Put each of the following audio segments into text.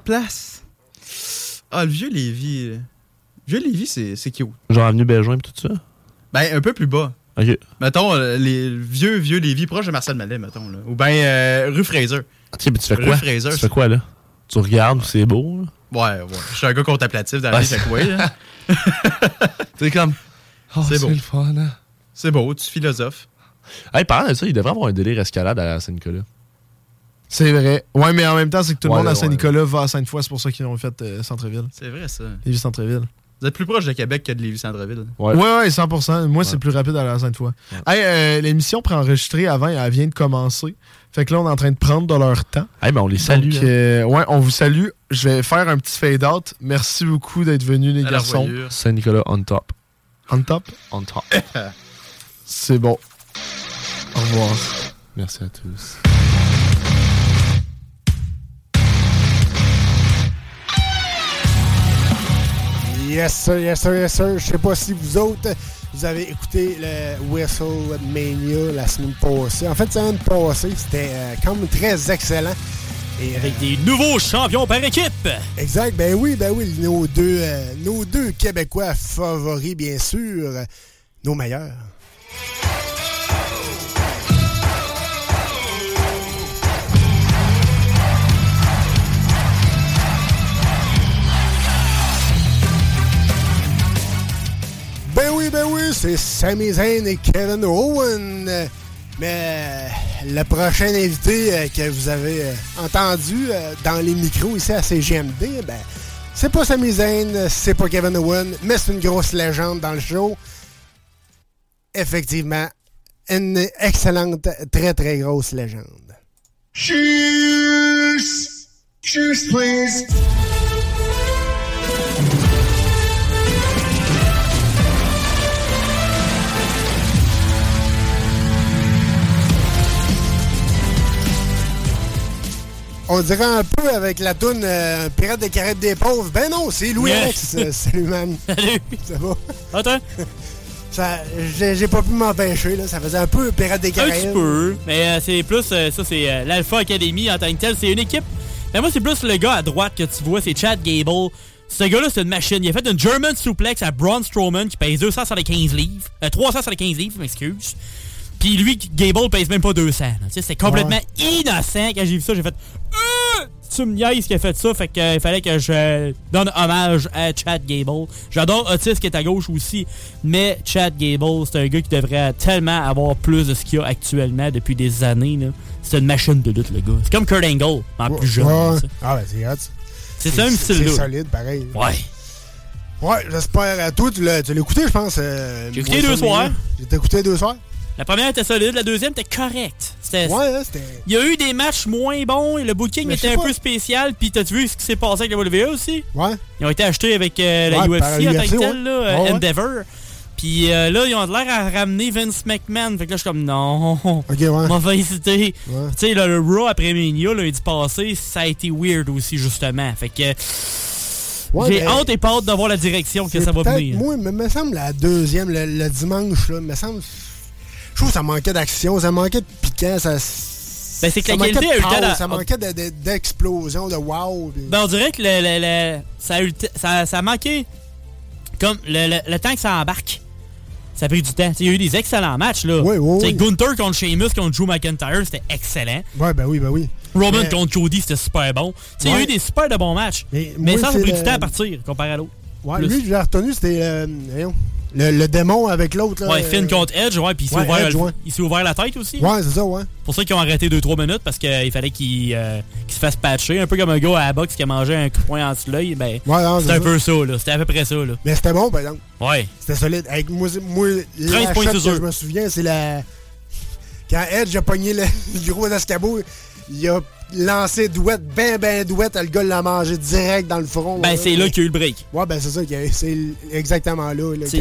place. Ah, le vieux Lévis. euh, Le vieux Lévis, c'est c'est cute. Genre Avenue Belgian et tout ça? Ben, un peu plus bas. Ok. Mettons, euh, les le vieux, vieux Lévis, proche de Marcel Mallet, mettons. Là. Ou ben euh, rue Fraser. Ok, mais tu fais Rue quoi? Fraser, tu fais quoi, là? Tu regardes, c'est beau, là? Ouais, ouais. Je suis un gars contemplatif dans la Ouais, vie, fait que ouais, là. C'est comme. Oh, C'est c'est beau. le fun, hein? C'est beau, tu philosophes. Hey, parlant de ça, il devrait avoir un délire escalade à Saint-Nicolas. C'est vrai. Ouais, mais en même temps, c'est que tout le Ouais, monde à ouais. Saint-Nicolas va à Sainte-Foy, c'est pour ça qu'ils ont fait euh, Centre-Ville. C'est vrai, ça. Lévis Centre-Ville. Vous êtes plus proche de Québec que de Lévis-Centreville. Ouais, ouais, 100%. Moi, c'est plus rapide à la Sainte-Foy. Hey, euh, l'émission préenregistrée avant, elle vient de commencer. Fait que là, on est en train de prendre de leur temps. Hey, ben on les salue. Donc, hein. euh, ouais, on vous salue. Je vais faire un petit fade-out. Merci beaucoup d'être venus, les À garçons. Saint-Nicolas on top. On top? On top. C'est bon. Au revoir. Merci à tous. Yes sir, yes sir, yes sir. Je sais pas si vous autres, vous avez écouté le WrestleMania la semaine passée. En fait, la semaine passée, c'était euh, quand même très excellent. Et, Avec des nouveaux champions par équipe. Exact, ben oui, ben oui, nos deux, euh, nos deux Québécois favoris, bien sûr, euh, nos meilleurs. Ben oui, ben oui, c'est Sami Zayn et Kevin Owen. Mais le prochain invité euh, que vous avez euh, entendu euh, dans les micros ici à CGMD, ben, c'est pas Sami Zayn, c'est pas Kevin Owen, mais c'est une grosse légende dans le show. Effectivement, une excellente, très très grosse légende. Cheers! Cheers, please. On dirait un peu avec la toune euh, Pirate des Caraïbes des pauvres. Ben non, c'est Louis Yeah. Euh, Salut, man. Salut. Ça va? Attends. Ça, j'ai, pas pu m'empêcher, là. Ça faisait un peu Pirate des Un Caraïbes. petit peu. Mais euh, c'est plus, euh, ça c'est l'Alpha Academy en tant que tel. C'est une équipe. Mais moi, c'est plus le gars à droite que tu vois, c'est Chad Gable. Ce gars-là, c'est une machine. Il a fait une German suplex à Braun Strowman qui pèse 215 livres. Euh, 315 livres, je m'excuse. Puis lui, Gable pèse même pas 200. là. Tu sais, C'est complètement innocent. Quand j'ai vu ça, j'ai fait Tu me niaises qui a fait ça. Fait qu'il fallait que je donne hommage à Chad Gable. J'adore Otis qui est à gauche aussi. Mais Chad Gable, c'est un gars qui devrait tellement avoir plus de ce qu'il a actuellement depuis des années. C'est une machine de lutte, le gars. C'est comme Kurt Angle, en plus jeune. Ouais. Ah, ben c'est hot. C'est ça, même C'est style-là. solide, pareil. Ouais. Ouais, j'espère. Toi, tu l'as, écouté, je pense. euh, J'ai écouté deux soirs. J'ai écouté deux soirs? La première était solide, la deuxième était correcte. C'était- Ouais, hein, c'était. Il y a eu des matchs moins bons et le booking Mais était un pas. peu spécial. Puis t'as vu ce qui s'est passé avec la WWE aussi? Ouais. Ils ont été achetés avec euh, la Ouais, UFC en tant que ouais. tel, là, euh. Endeavor. Puis euh, là, ils ont l'air à ramener Vince McMahon. Fait que là, je suis comme non. Ok, ouais. Mauvaise idée. Ouais. Tu sais, le, Raw après Mania, lundi passé, ça a été weird aussi, justement. Fait que. Ouais, J'ai hâte et pas hâte de voir la direction que ça va venir. Moi, mais me semble la deuxième, le, le dimanche, là, me semble. Je trouve que ça manquait d'action, ça manquait de piquant, ça. Ben, c'est que ça la manquait qualité a eu le temps Ça manquait de- de- d'explosion, de, wow. Ben, on dirait que le, le- le- ça, a eu ça, ça a manqué. Comme le, le- le temps que ça embarque. Ça a pris du temps. T'sais, Il y a eu des excellents matchs. là. Oui, oui, oui. Gunther contre Sheamus contre Drew McIntyre, c'était excellent. Ouais, ben oui, ben oui. Roman Mais- contre Cody, c'était super bon. T'sais, Il y a Ouais. eu des super de bons matchs. Mais ça, ça a pris du temps à partir comparé à l'autre. Ouais, Plus. lui, je l'ai retenu, c'était euh, le, le démon avec l'autre. là, Ouais, Finn euh, contre Edge, ouais, puis il s'est ouais, ouvert, ouais. ouvert la tête aussi. Ouais, c'est ça, ouais. pour ça qu'ils ont arrêté 2-3 minutes parce qu'il fallait qu'il euh, qu'il se fasse patcher. Un peu comme un gars à la boxe qui a mangé un coup de poing en dessous de l'œil. Ben, c'était un peu ça, là. C'était à peu près ça, là. Mais c'était bon, par exemple. Ouais. C'était solide. Avec moi, moi 13 la shot que je me souviens, c'est la. Quand Edge a pogné le, le gros escabeau, il a, lancé douette, ben ben douette, le gars l'a mangé direct dans le front. Ben, c'est là qu'il y a eu le break. Ouais, ben c'est ça, c'est exactement là. là que-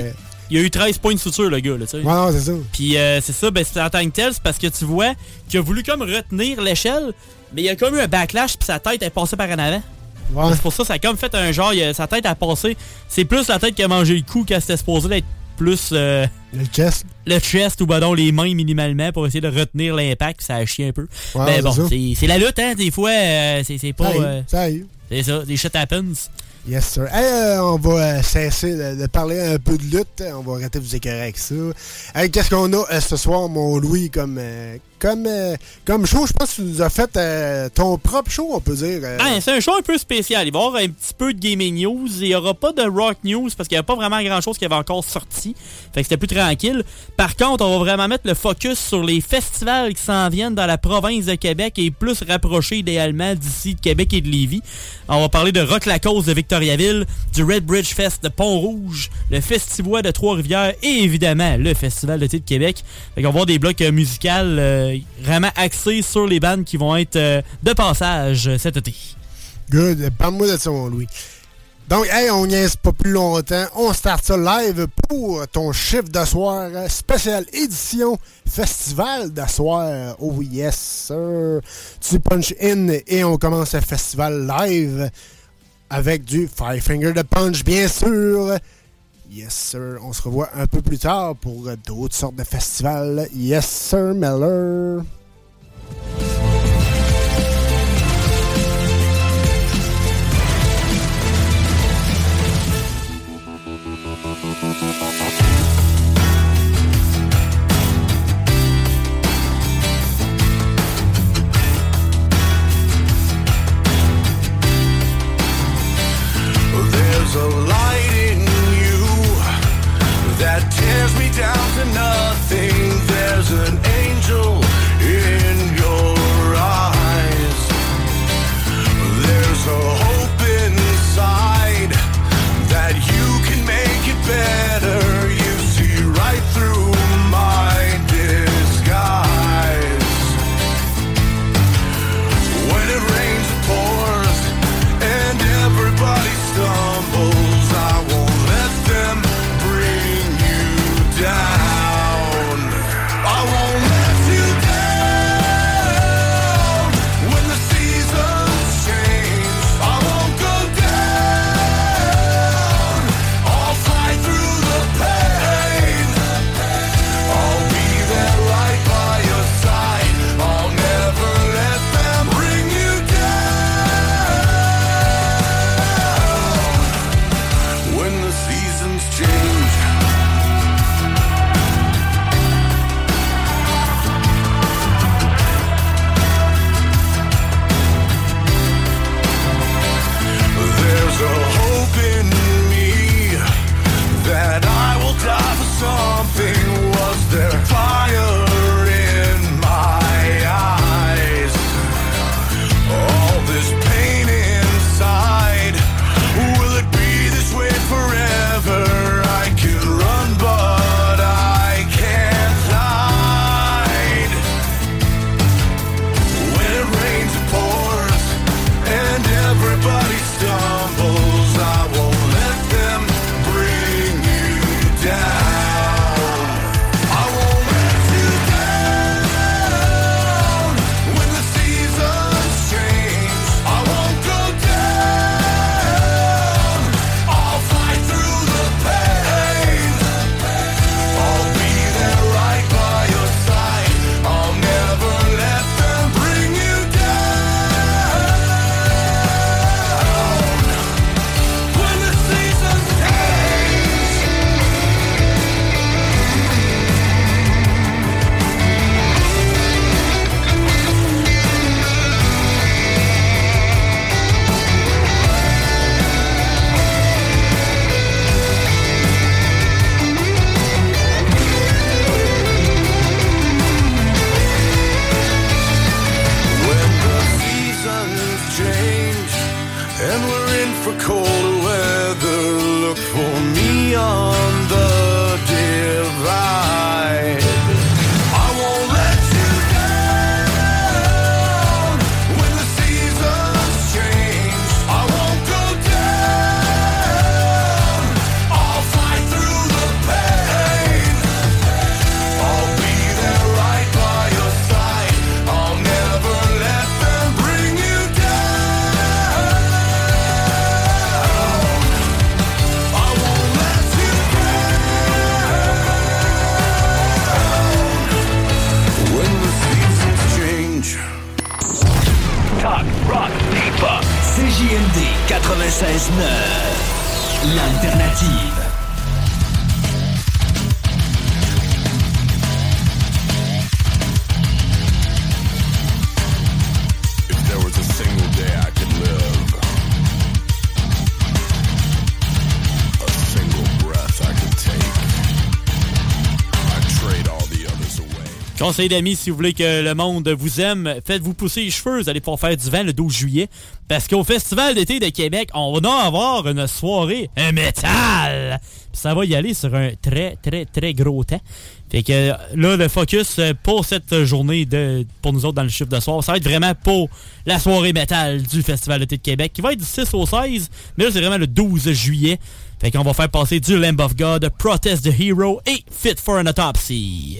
Il y a eu 13 points de suture, le gars, là, tu sais. Ouais, non, c'est ça. Puis euh, c'est ça, ben, c'est en tant que tel, c'est parce que tu vois qu'il a voulu comme retenir l'échelle, mais il a comme eu un backlash, puis sa tête est passée par en avant. Ouais. C'est pour ça, ça a comme fait un genre, il a- sa tête a passé. C'est plus la tête qui a mangé le coup qu'elle s'était supposée d'être plus euh, Le chest. le chest ou ben non, les mains minimalement pour essayer de retenir l'impact, ça a chié un peu. Ouais, mais c'est bon, c'est la lutte, hein, des fois, euh, c'est c'est pas... Ça arrive, euh, ça arrive. c'est ça, des shit happens. Yes, sir. Hey, euh, on va cesser de, de parler un peu de lutte. On va arrêter de vous écœurer avec ça. Hey, Qu'est-ce qu'on a ce soir, mon Louis, comme, euh, comme, euh, comme show? Je pense que tu nous as fait euh, ton propre show, on peut dire. euh. Ah, c'est un show un peu spécial. Il va y avoir un petit peu de gaming news. Il n'y aura pas de rock news parce qu'il n'y a pas vraiment grand chose qui avait encore sorti. Fait que c'était plus tranquille. Par contre, on va vraiment mettre le focus sur les festivals qui s'en viennent dans la province de Québec et plus rapprochés idéalement d'ici de Québec et de Lévis. On va parler de Rock la Cause de Victoriaville, du Red Bridge Fest de Pont-Rouge, le Festivois de Trois-Rivières et évidemment le Festival de de Québec. Fait qu'on va avoir des blocs euh, musicaux euh, vraiment axés sur les bandes qui vont être euh, de passage euh, cet été. Good. Parle-moi de ça, mon Louis. Donc, hey, on niaise pas plus longtemps. On start ça live pour ton chiffre de soir euh, spécial édition festival de soir. Oh yes, sir. Tu punch in et on commence le festival live avec du Five Finger de Punch, bien sûr. Yes, sir. On se revoit un peu plus tard pour d'autres sortes de festivals. Yes, sir, Meller. Conseil d'amis, si vous voulez que le monde vous aime, faites-vous pousser les cheveux. Vous allez pouvoir faire du vent le 12 juillet. Parce qu'au Festival d'été de Québec, on va avoir une soirée métal. Puis ça va y aller sur un très, très, très gros temps. Fait que là, le focus euh, pour cette journée, de, pour nous autres dans le chiffre de soir, ça va être vraiment pour la soirée métal du Festival d'été de Québec, qui va être du 6 au 16. Mais là, c'est vraiment le 12 juillet. Fait qu'on va faire passer du Lamb of God, Protest the Hero et Fit for an Autopsy.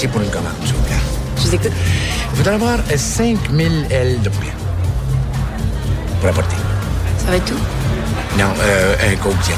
C'est pour une commande, s'il vous plaît. Je vous écoute. Il faudra avoir euh, 5000 ailes de poulet. Pour apporter. Ça va être tout? Non, euh, un coke diète.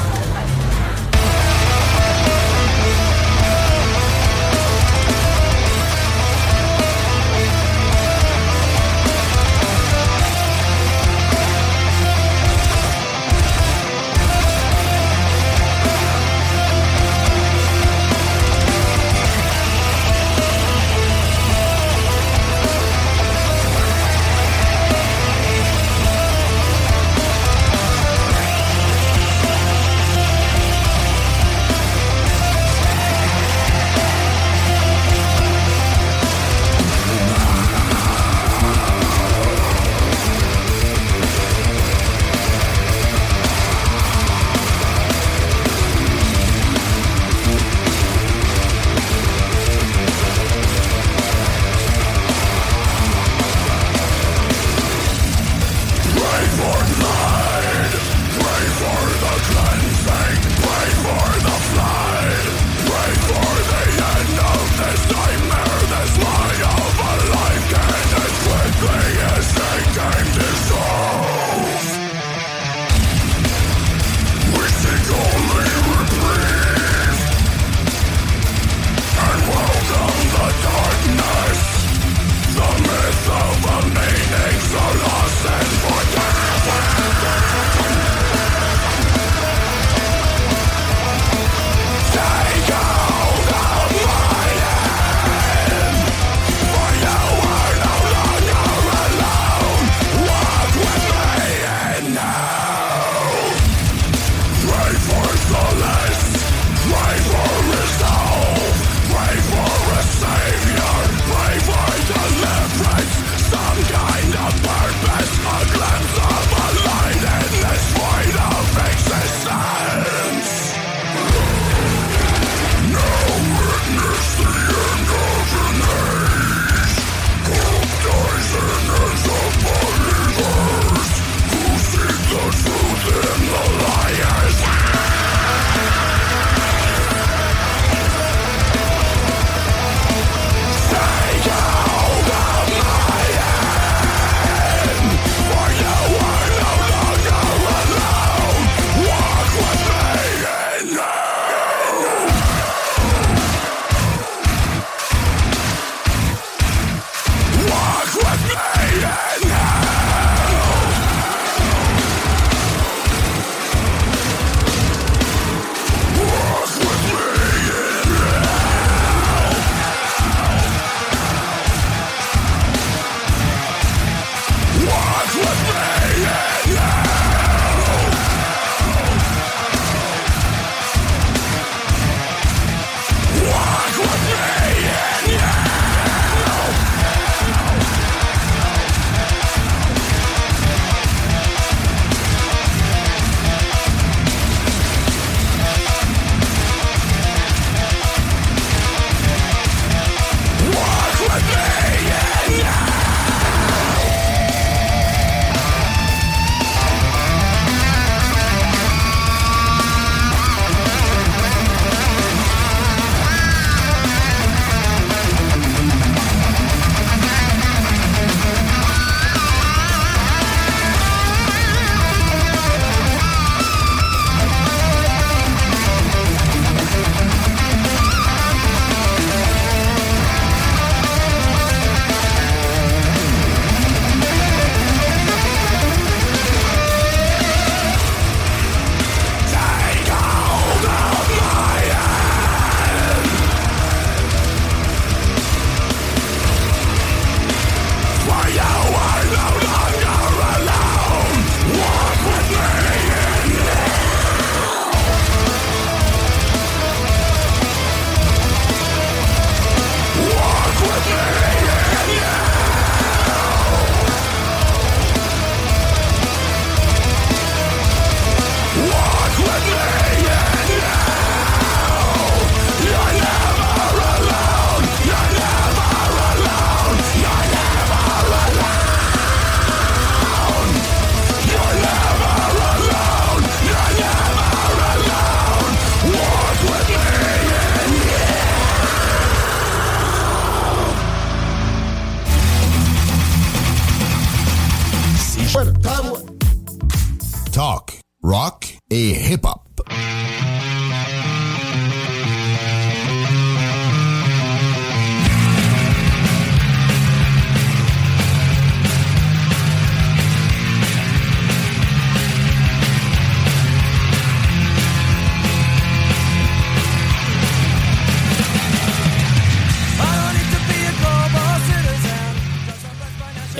Rock et hip-hop.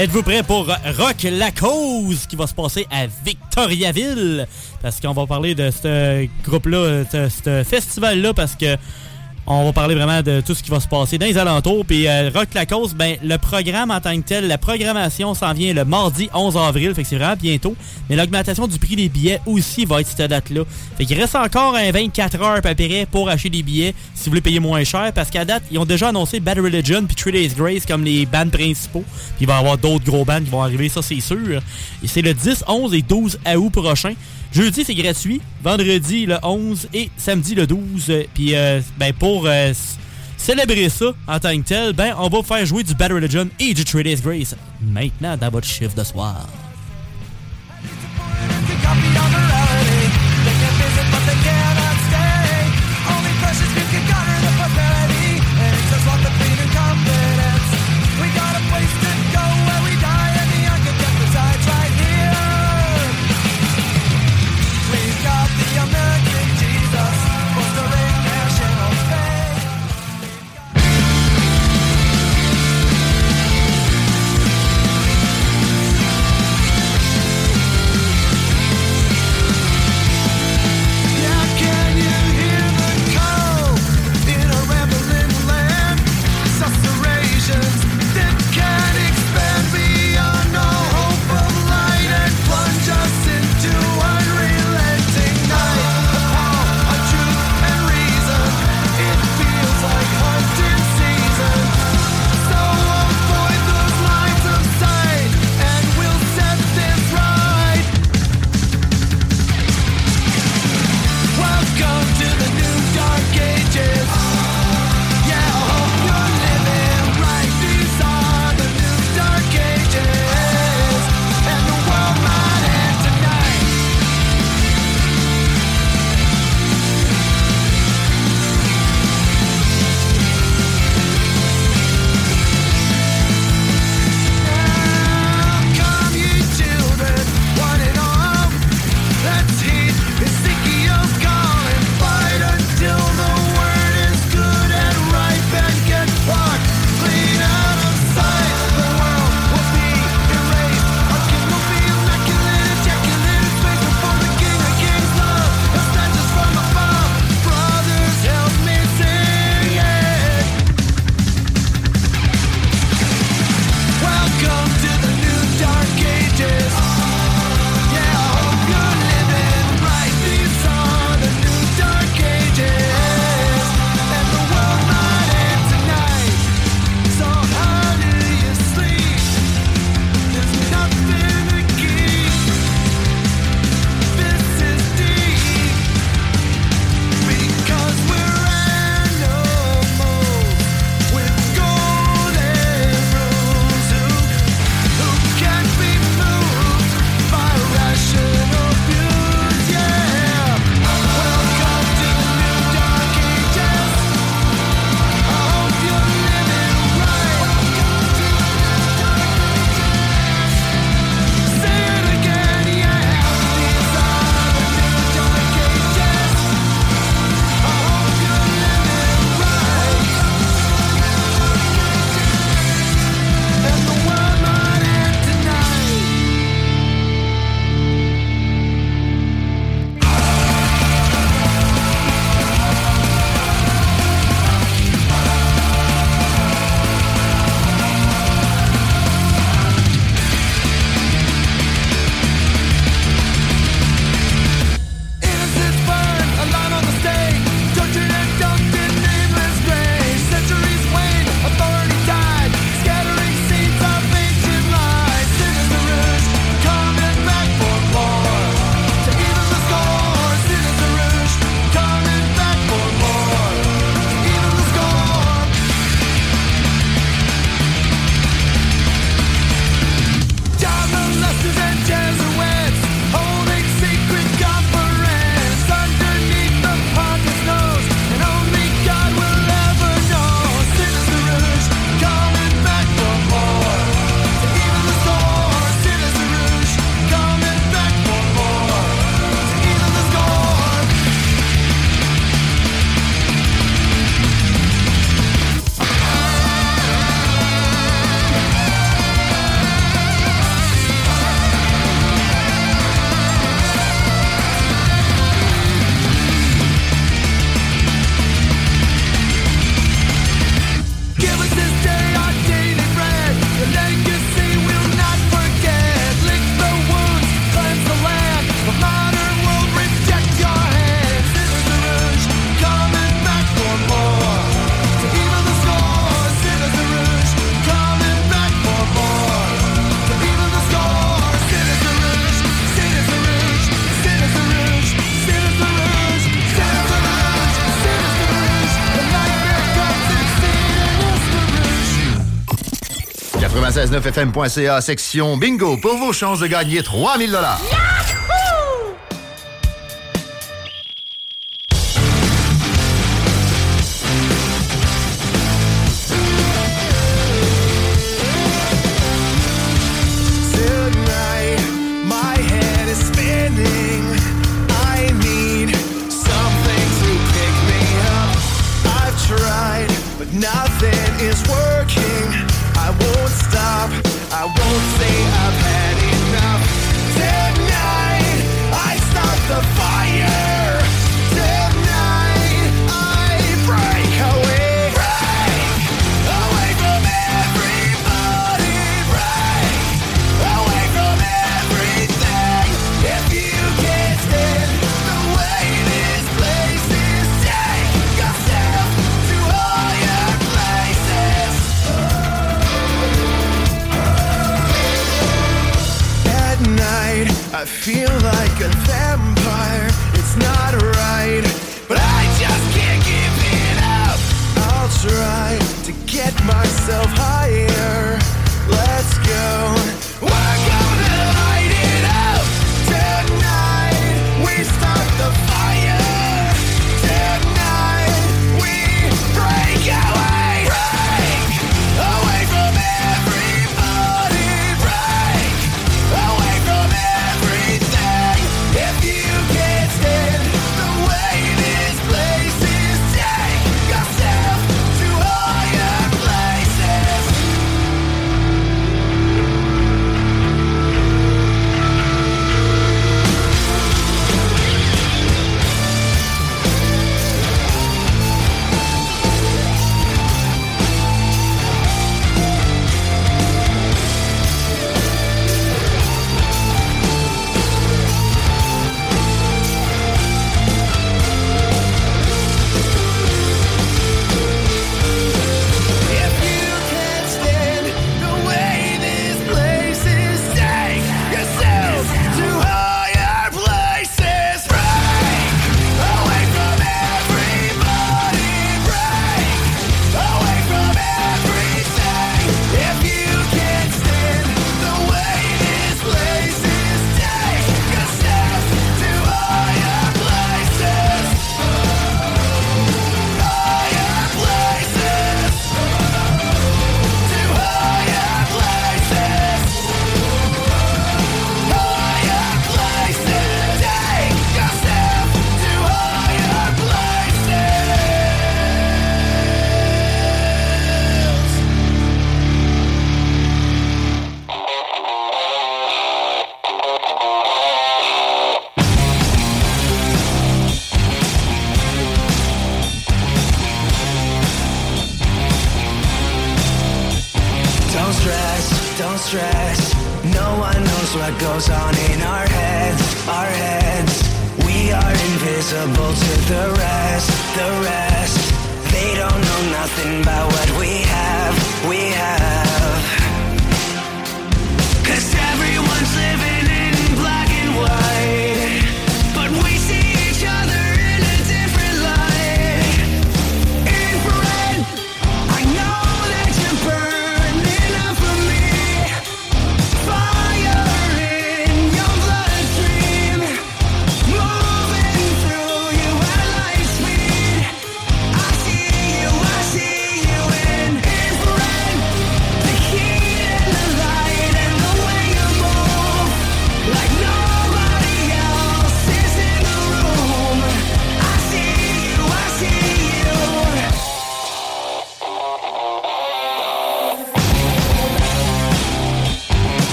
Êtes-vous prêts pour Rock la cause qui va se passer à Victoriaville? Parce qu'on va parler de ce groupe-là, de ce festival-là, parce que on va parler vraiment de tout ce qui va se passer dans les alentours. Puis euh, Rock cause, ben, le programme en tant que tel, la programmation s'en vient le mardi 11 avril, fait que c'est vraiment bientôt. Mais l'augmentation du prix des billets aussi va être cette date-là. Fait qu'il reste encore un 24 heures à pour acheter des billets si vous voulez payer moins cher. Parce qu'à date, ils ont déjà annoncé Bad Religion puis Three Days Grace comme les bands principaux. Puis il va y avoir d'autres gros bands qui vont arriver, ça c'est sûr. Et c'est le 10, 11 et 12 août prochain. Jeudi, c'est gratuit. Vendredi, le 11 et samedi, le 12. Puis, euh, ben, pour euh, célébrer ça en tant que tel, ben, on va faire jouer du Bad Religion et du Three Grace maintenant dans votre chiffre de soir. 969fm.ca, section bingo, pour vos chances de gagner 3000 dollars.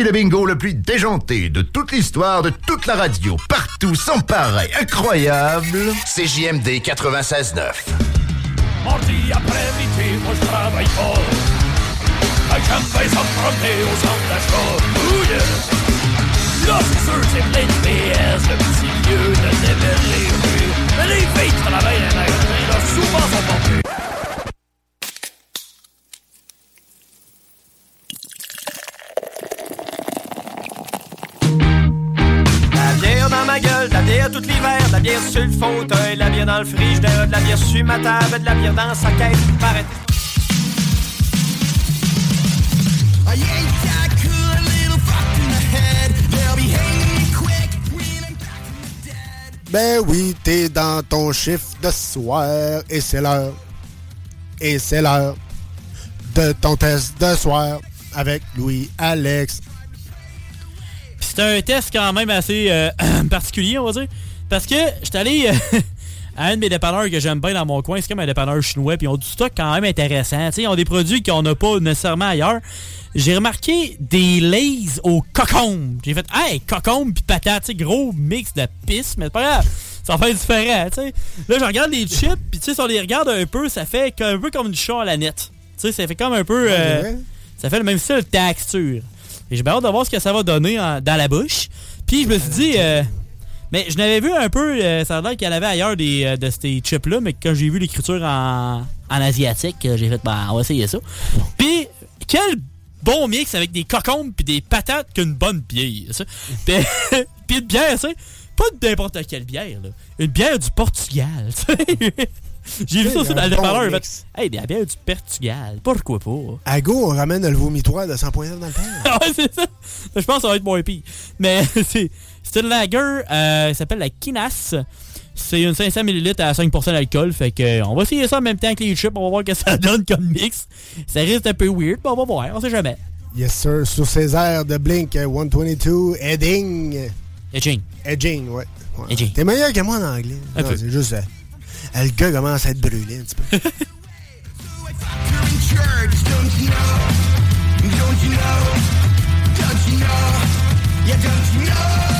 Voici le bingo le plus déjanté de toute l'histoire de toute la radio, partout, sans pareil, incroyable. CJMD 96.9. Mardi après-midi, moi je travaille fort. J'aime bien ça me promener au centre d'achat. Là, c'est sûr, c'est plein de PS, le petit lieu de développer. Mais les filles travaillent magasins, là, souvent sont pas de la bière sur ma table, de la bière dans sa caisse. Paraît- Ben oui, t'es dans ton chiffre de soir et c'est l'heure. Et c'est l'heure de ton test de soir avec Louis-Alex. Puis c'est un test quand même assez euh, particulier, on va dire. Parce que j'étais allé euh, un de mes dépanneurs que j'aime bien dans mon coin. C'est comme un dépanneur chinois. Puis ils ont du stock quand même intéressant. Ils ont des produits qu'on n'a pas nécessairement ailleurs. J'ai remarqué des lays au cocombe. J'ai fait, hey, cocombe puis patate. Gros mix de pisse, mais c'est pas grave. Ça fait différent, tu sais. Là, je regarde les chips, puis tu sais, si on les regarde un peu, ça fait un peu comme du chat à la nette. Tu sais, ça fait comme un peu. Euh, ça fait le même style de texture. Et j'ai bien hâte de voir ce que ça va donner en- dans la bouche. Puis je me suis dit. euh, mais je n'avais vu un peu, euh, ça a l'air qu'il y en avait ailleurs des, euh, de ces chips-là, mais quand j'ai vu l'écriture en, en asiatique, euh, j'ai fait, ben, on va essayer ça. Puis, quel bon mix avec des cocombes puis des patates qu'une bonne bière, ça. Puis, puis une bière, ça. Pas n'importe quelle bière, là. Une bière du Portugal. J'ai vu ça aussi dans le bon dépanneur. fait, Hey, des bières du Portugal. Pourquoi pas? À go, on ramène le vomitoire de 100.9 dans le temps. ouais, c'est ça. Je pense que ça va être moins pire. Mais c'est c'est une lager, euh, elle s'appelle la Kinas. C'est une 500 ml à 5% d'alcool. Fait que euh, on va essayer ça en même temps que les chips. On va voir ce que ça donne comme mix. Ça risque un peu weird, mais on va voir. On sait jamais. Yes, sir. Sur ces airs de Blink euh, 122, Edding. Edging. Edging, ouais. Ouais. Edging. T'es meilleur que moi en anglais. Un Non, peu. C'est juste. euh, euh, le gars commence à être brûlé un petit peu. don't you know? Don't you know? Don't you know? Yeah, don't you know?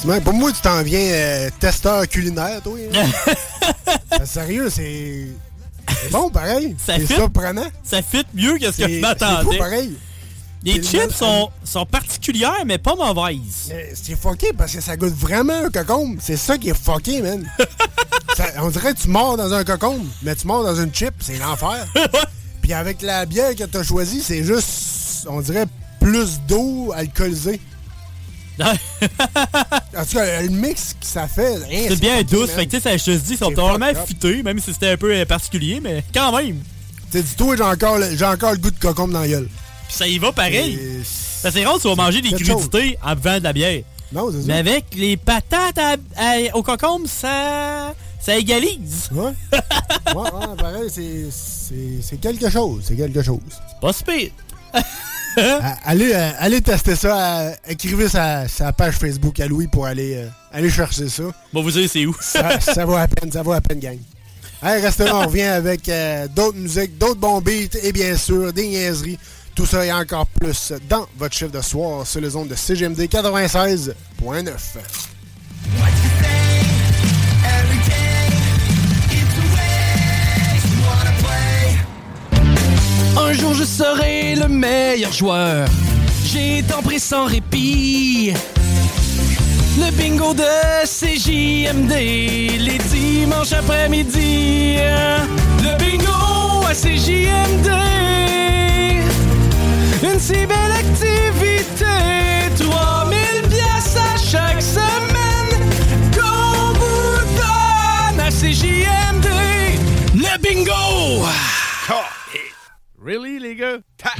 Simon, pour moi, tu t'en viens euh, testeur culinaire, toi. hein? C'est Sérieux, c'est. C'est bon, pareil. Ça C'est fit. surprenant. Ça fit mieux que ce que C'est- je C'est m'attendais. pareil. Les C'est chips le- sont, sont particulières, mais pas mauvaises. Mais C'est fucké parce que ça goûte vraiment un cocombe. C'est ça qui est fucké, man. Ça- on dirait que tu mords dans un cocombe, mais tu mords dans une chip, c'est l'enfer. Puis avec la bière que t'as choisie, c'est juste, on dirait, plus d'eau alcoolisée. en tout cas, le mix que ça fait. C'est bien douce. Fait que tu sais, ça, je te dis, ils sont C'est probablement fités, même si c'était un peu euh, particulier, mais quand même. T'sais, dis-toi, j'ai encore, j'ai encore le goût de cocombe dans la gueule. Puis ça y va pareil. Ça c'est rare, tu vas manger des crudités en buvant de la bière. Non, c'est ça. Mais avec les patates à- à- au cocombe, ça, ça égalise. Ouais. ouais, ouais, pareil, c'est, c'est, c'est quelque chose. C'est quelque chose. Pas si pire. À- allez, euh, allez tester ça. euh, écrivez sa, sa page Facebook à Louis pour aller, euh, aller chercher ça. Bon, vous dire c'est où? ça, ça vaut à peine, ça vaut à peine, gang. Hey, restez là, on revient avec euh, d'autres musiques, d'autres bons beats et bien sûr des niaiseries. Tout ça et encore plus dans votre chiffre de soir sur les ondes de CGMD 96.9. Un jour je serai le meilleur joueur. J'ai tant pris sans répit. Le bingo de CJMD, les dimanches après-midi. Le bingo à CJMD. Une si belle activité. 3000 pièces à chaque semaine. Qu'on vous Really, les gars? Ta-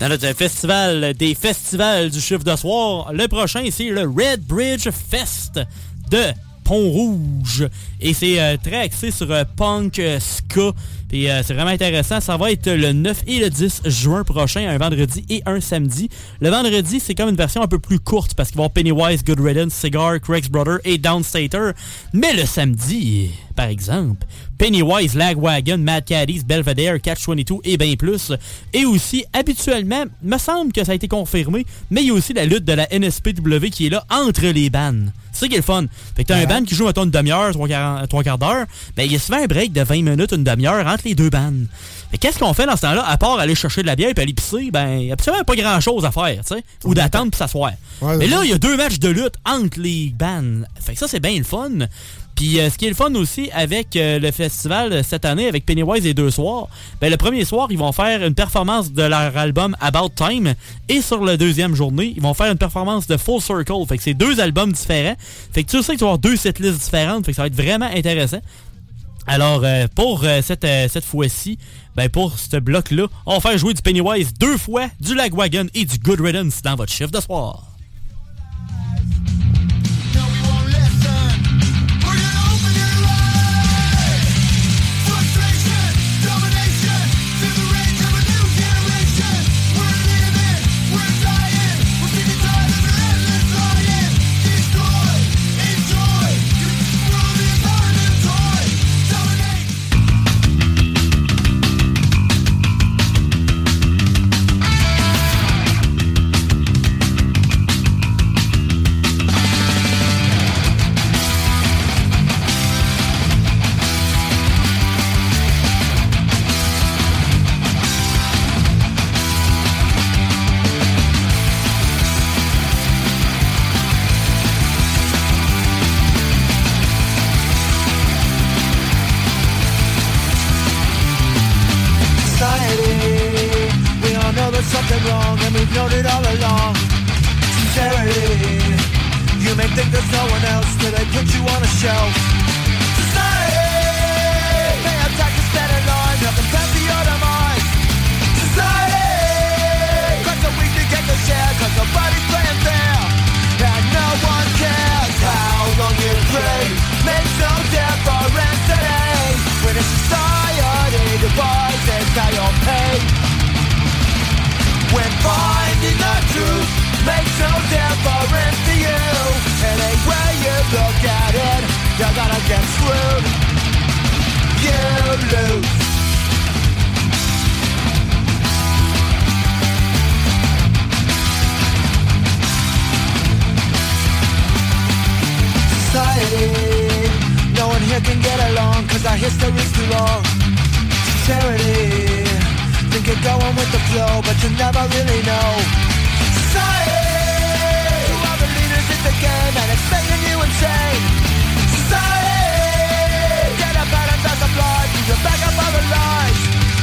Dans notre festival des festivals du chiffre de soir, le prochain, c'est le Red Bridge Fest de Pont-Rouge. Et c'est euh, très axé sur euh, punk, euh, ska. Puis euh, c'est vraiment intéressant. Ça va être le 9 et le 10 juin prochain, un vendredi et un samedi. Le vendredi, c'est comme une version un peu plus courte parce qu'il va y avoir Pennywise, Good Riddance, Cigar, Craig's Brother et Downstater. Mais le samedi, par exemple, Pennywise, Lagwagon, Mad Caddies, Belvedere, Catch-22 et bien plus. Et aussi, habituellement, me semble que ça a été confirmé, mais il y a aussi la lutte de la NSPW qui est là entre les bands. C'est ça qui est le fun. Fait que t'as un band qui joue, mettons, une demi-heure, trois quarts, trois quarts d'heure, ben il y a souvent un break de 20 minutes, une demi-heure entre les deux bands. Fait que qu'est-ce qu'on fait dans ce temps-là, à part aller chercher de la bière et aller pisser, ben il a absolument pas grand-chose à faire, tu sais, ou d'attendre puis s'asseoir. mais là, il y a deux matchs de lutte entre les bands. Fait que ça, c'est bien le fun. Puis euh, ce qui est le fun aussi avec euh, le festival cette année, avec Pennywise et deux soirs, ben, le premier soir, ils vont faire une performance de leur album About Time. Et sur la deuxième journée, ils vont faire une performance de Full Circle. Fait que c'est deux albums différents. Fait que tu sais que tu vas avoir deux setlists différentes. Fait que ça va être vraiment intéressant. Alors, euh, pour euh, cette, euh, cette fois-ci, ben pour ce bloc-là, on va faire jouer du Pennywise deux fois, du Lagwagon et du Good Riddance dans votre chiffre de soir. May think there's no one else till they put you on a shelf. Society, may attack line, nothing. Society, to get the share, cause nobody's playing fair. And no one cares how long you makes no difference today. When society how pay. When finding the truth makes no difference to you. Look at it, you're gonna get screwed. You lose. Society, no one here can get along cause our history's too long. Sincerity, think you're going with the flow, but you never really know. Society, and you. Society, get up out back up the lines.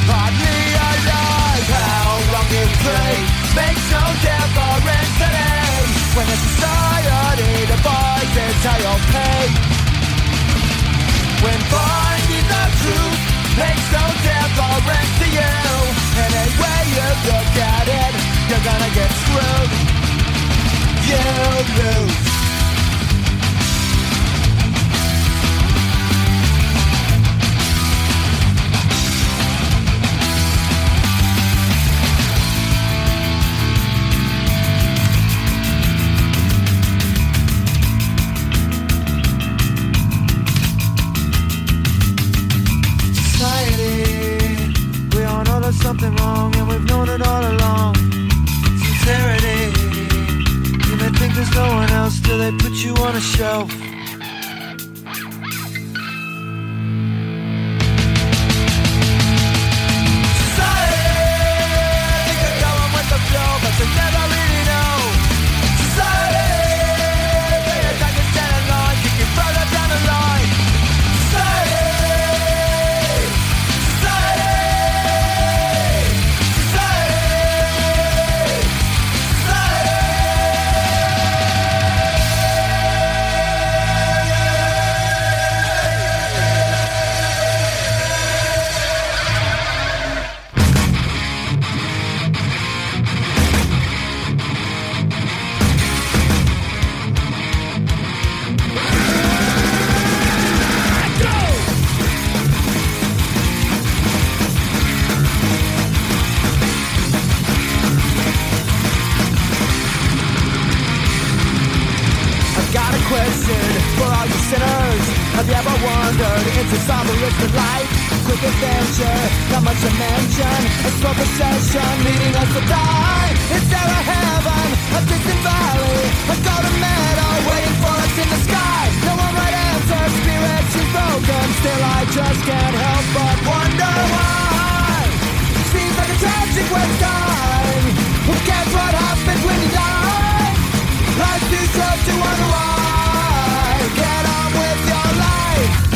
Hardly alive, how long you pray makes no difference today. When society divides how you'll pay. When finding the truth makes no difference to you. Any way you look at it, you're gonna get screwed. You lose. Life. Quick adventure, not much to mention. A slow procession leading us to die. Is there a heaven, a distant valley, a golden meadow waiting for us in the sky? No one right answer, spirit she's broken. Still, I just can't help but wonder why. Seems like a tragic waste time. Who cares what happens when you die? Life's too short to why. Get on with your life.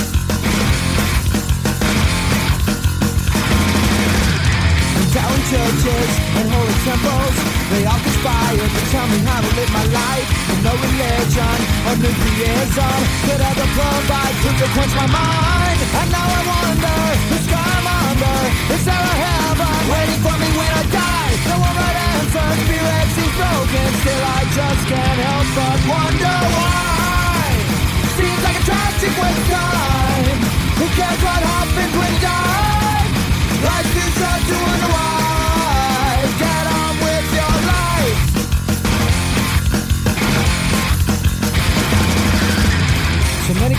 Down churches and holy temples, they all conspire to tell me how to live my life. And no religion or nuclearism could ever provide proof to quench my mind. And now I wonder, who's I'm under? Is there a heaven waiting for me when I die? No one right answer, spirit seems broken. Still, I just can't help but wonder why. Seems like a tragic waste of time. Who cares what happens when you die? Life is hard to unwind.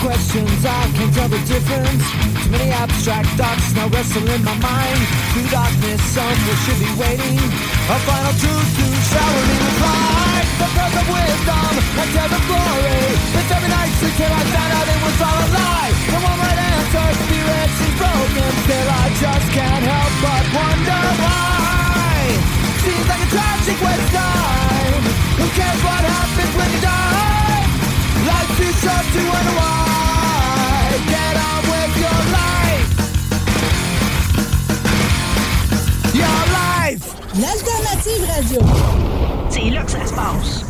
Questions, I can't tell the difference. Too many abstract thoughts now wrestle in my mind. Through darkness, somewhere should be waiting. A final truth to shower me with light. The of wisdom, a tale of glory. It's every night sleep till I found out it was all a lie. No one right answer, spirit seems broken. Still, I just can't help but wonder why. Seems like a tragic waste time. Who cares what happens when you die? L'alternative radio. C'est là que ça se passe.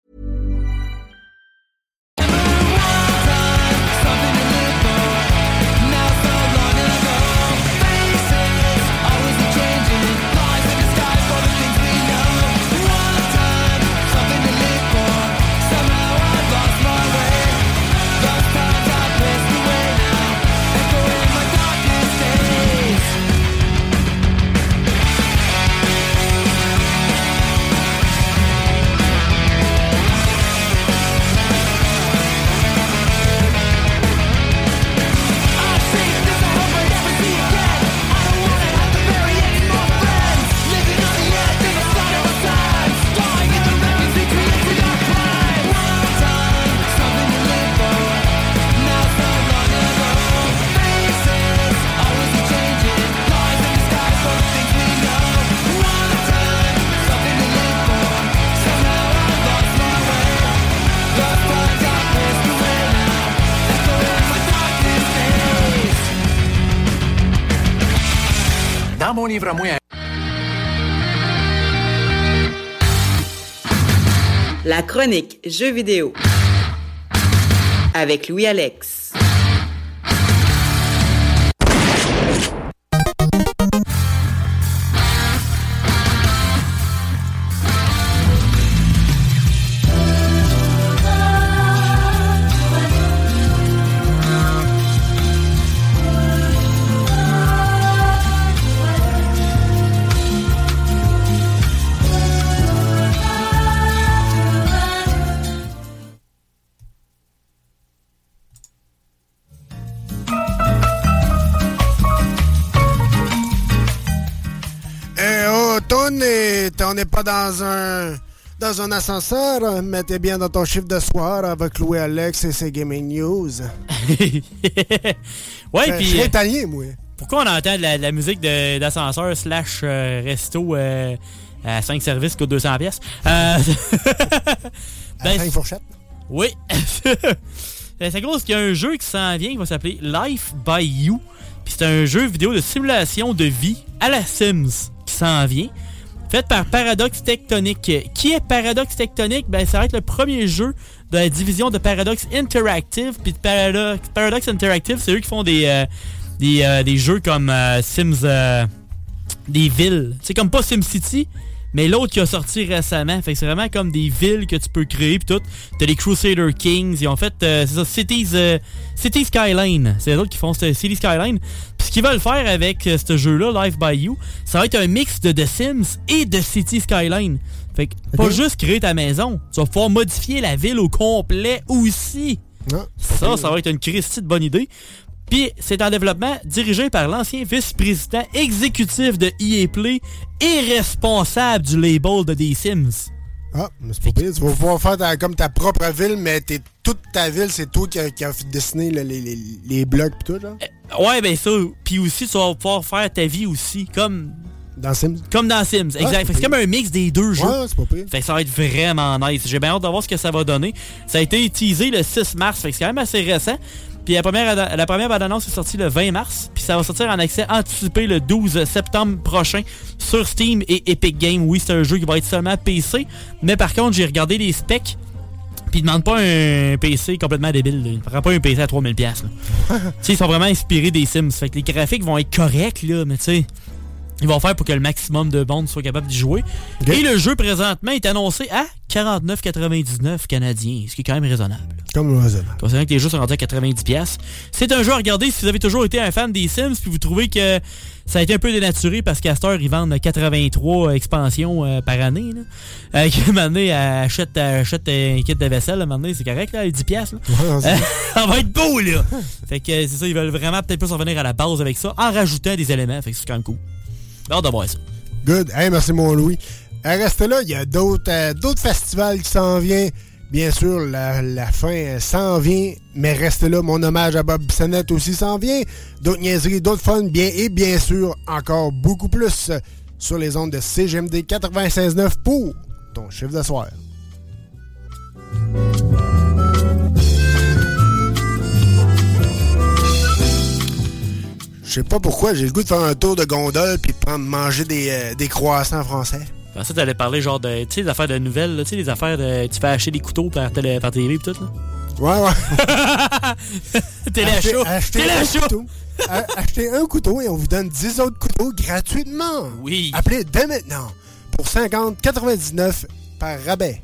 La chronique jeux vidéo. Avec Louis on n'est pas dans un dans un ascenseur. Mettez bien dans ton chiffre de soir avec Louis Alex et ses Gaming News. Ouais, puis. je euh, italien, moi. Pourquoi on entend de la, de la musique d'ascenseur slash euh, resto euh, à 5 services qui coûte 200 pièces? Euh, ben, 5 fourchettes. Oui. Ben, c'est cause qu'il y a un jeu qui s'en vient qui va s'appeler Life by You. Puis c'est un jeu vidéo de simulation de vie à la Sims qui s'en vient. Fait par Paradox Tectonic. Qui est Paradox Tectonic? Ben, ça va être le premier jeu de la division de Paradox Interactive. Puis Paradox, Paradox Interactive, c'est eux qui font des, euh, des, euh, des jeux comme euh, Sims... euh, des villes. C'est comme pas SimCity, mais l'autre qui a sorti récemment. Fait que c'est vraiment comme des villes que tu peux créer pis tout. T'as les Crusader Kings. Ils ont fait, euh, c'est ça, Cities, euh, City Skyline. C'est les autres qui font ce City Skyline. Puis ce qu'ils veulent faire avec euh, ce jeu-là, Life by You, ça va être un mix de The Sims et de City Skyline. Fait que pas juste créer ta maison. Tu vas pouvoir modifier la ville au complet aussi. ça, ça va être une Christie de bonne idée. Puis c'est en développement dirigé par l'ancien vice-président exécutif de EA Play et responsable du label de The Sims. Ah, mais c'est pas pire. Tu vas pouvoir faire ta- comme ta propre ville, mais t'es- toute ta ville, c'est toi qui as qui a là, les, les, les blocs pis tout, genre? Ouais, ben ça. Puis aussi, tu vas pouvoir faire ta vie aussi, comme... Dans Sims? Comme dans Sims, Ah, exact. c'est que c'est comme un mix des deux jeux. Ouais, c'est pas pire. Fait que ça va être vraiment nice. J'ai bien hâte de voir ce que ça va donner. Ça a été teasé le 6 mars, fait que c'est quand même assez récent. Puis la première, la première bande-annonce est sortie le 20 mars. Puis ça va sortir en accès anticipé le 12 septembre prochain sur Steam et Epic Games. Oui, c'est un jeu qui va être seulement PC. Mais par contre, j'ai regardé les specs. Puis ils demandent pas un PC complètement débile. là. Ils ne prennent pas un PC à 3000$. pièces. tu sais, ils sont vraiment inspirés des Sims. Fait que les graphiques vont être corrects, là, mais tu sais. Ils vont faire pour que le maximum de monde soit capable d'y jouer. Et le jeu présentement est annoncé à 49,99 canadiens, ce qui est quand même raisonnable. Comme raisonnable. Considérant que les jeux sont rendus à 90$. pièces. C'est un jeu à regarder si vous avez toujours été un fan des Sims puis vous trouvez que ça a été un peu dénaturé parce heure, ils vendent 83 expansions euh, par année. Là. Euh, que, donné, achète, achète un kit de vaisselle, à un c'est correct, là, 10$. piastres, là. Ouais, Euh, ça. va être beau, là! fait que c'est ça, ils veulent vraiment peut-être plus revenir à la base avec ça en rajoutant des éléments. Fait que c'est quand même cool. Hâte de voir ça. Good. Merci, mon Louis. Euh, restez là, il y a d'autres euh, d'autres festivals qui s'en viennent. Bien sûr, la, fin euh, s'en vient, mais restez là. Mon hommage à Bob Bissonnette aussi s'en vient. D'autres niaiseries, d'autres fun, bien et bien sûr, encore beaucoup plus sur les ondes de CGMD 96.9 pour ton chiffre de soir. Je sais pas pourquoi, j'ai le goût de faire un tour de gondole puis de prendre manger des, euh, des croissants français. Pensais que t'allais parler genre de, tu sais, des affaires de nouvelles, tu sais, les affaires de, tu fais acheter des couteaux par, télé, par TV et tout, là. Ouais, ouais. Téléachat. Achetez- achetez un Téléachat. couteau. A- Achetez un couteau et on vous donne 10 autres couteaux gratuitement. Oui. Appelez dès maintenant pour 50,99 par rabais.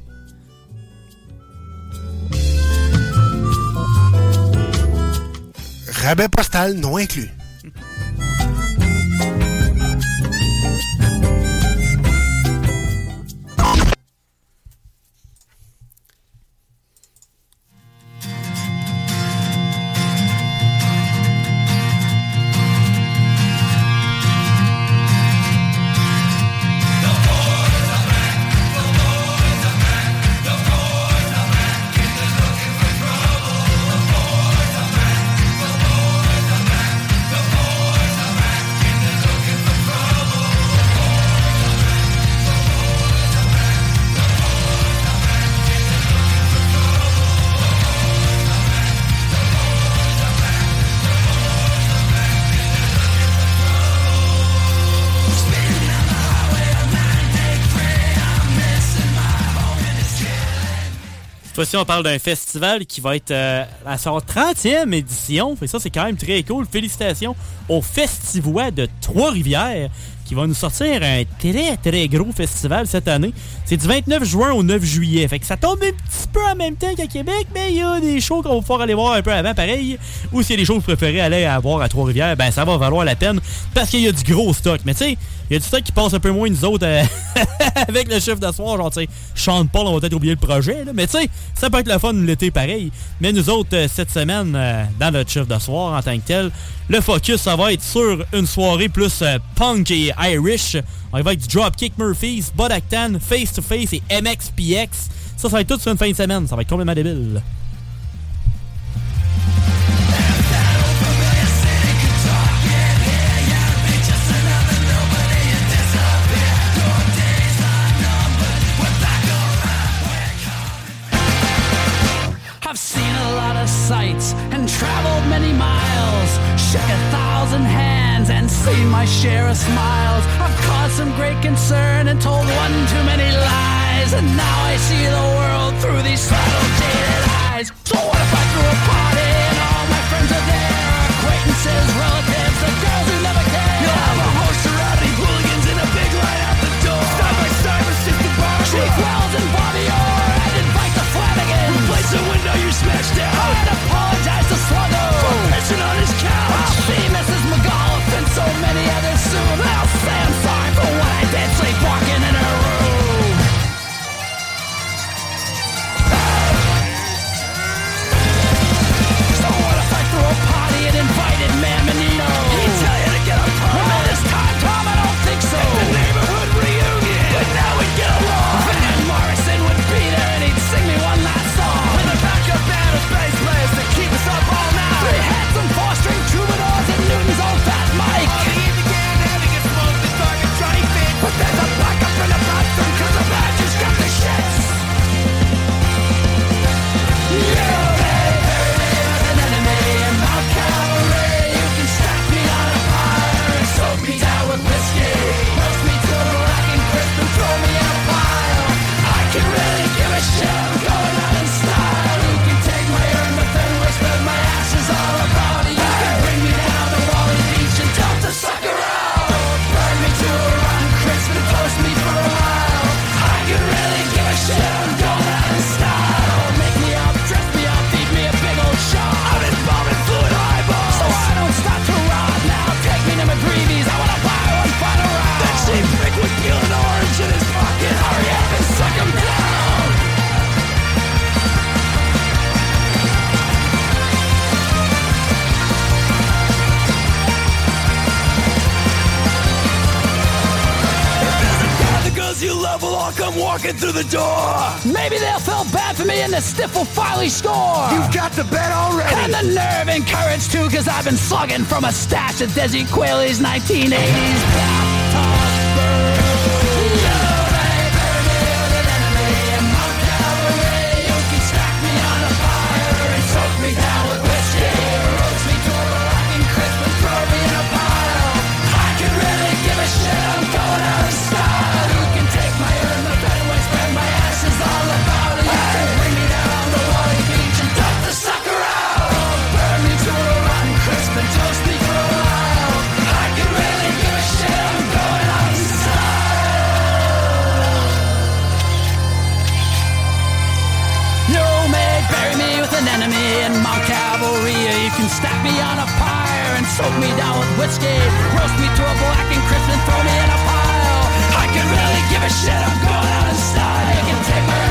Rabais postal non inclus. Thank you. Fois-ci, on parle d'un festival qui va être euh, à son 30e édition. Que ça, c'est quand même très cool. Félicitations au Festivois de Trois-Rivières qui va nous sortir un très, très gros festival cette année. C'est du 29 juin au 9 juillet. Fait que ça tombe un petit peu en même temps qu'à Québec, mais il y a des shows qu'on va pouvoir aller voir un peu avant, pareil. Ou s'il y a des shows que vous préférez aller voir à Trois-Rivières, ben ça va valoir la peine parce qu'il y a du gros stock. Mais tu sais, il y a du stock qui passe un peu moins nous autres euh, avec le chiffre de soir. Genre, tu sais, Sean Paul, on va peut-être oublier le projet, mais tu sais, ça peut être le fun l'été pareil. Mais nous autres, euh, cette semaine, euh, dans notre chiffre de soir en tant que tel, le focus, ça va être sur une soirée plus euh, punk et Irish. On va avec du Dropkick Murphys, Bud Actan, Face to Face et MXPX. Ça, ça va être tout sur une fin de semaine. Ça va être complètement débile. Shook a thousand hands and seen my share of smiles. I've caused some great concern and told one too many lies, and now I see the world through these subtle jaded eyes. So what if I threw a party and all my friends are there? Acquaintances, relatives, the girls who never care. You'll have a of rowdy hooligans in a big line out the door. Side by side with Sister Bar, Chief Wells and Bobby Orr, and invite the Flanagan. Replace the window you smashed down. I'd apologize to Sluggo for pissing same as Mrs. McGough and so many others. Maybe they'll feel bad for me and the stiff will finally score. You've got the bet already. And the nerve and courage too, cause I've been slugging from a stash of Desi Quayle's 1980s. Soak me down with whiskey. Roast me to a black and crisp and throw me in a pile. I can really give a shit. I'm going out in style. You can take my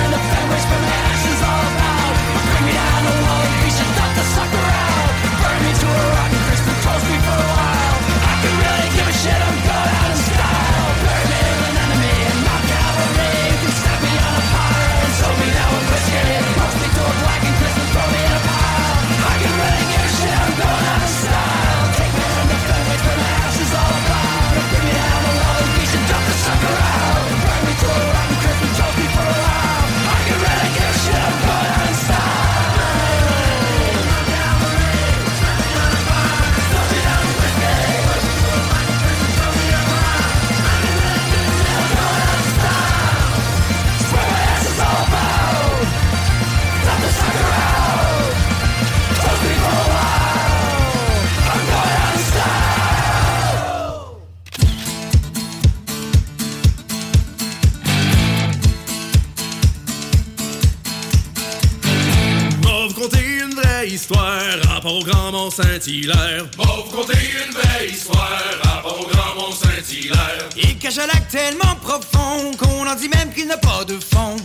rapport au Grand Mont Saint-Hilaire. Vous conter une vraie histoire, rapport au Grand Mont Saint-Hilaire. Il cache un lac tellement profond qu'on en dit même qu'il n'a pas de fond.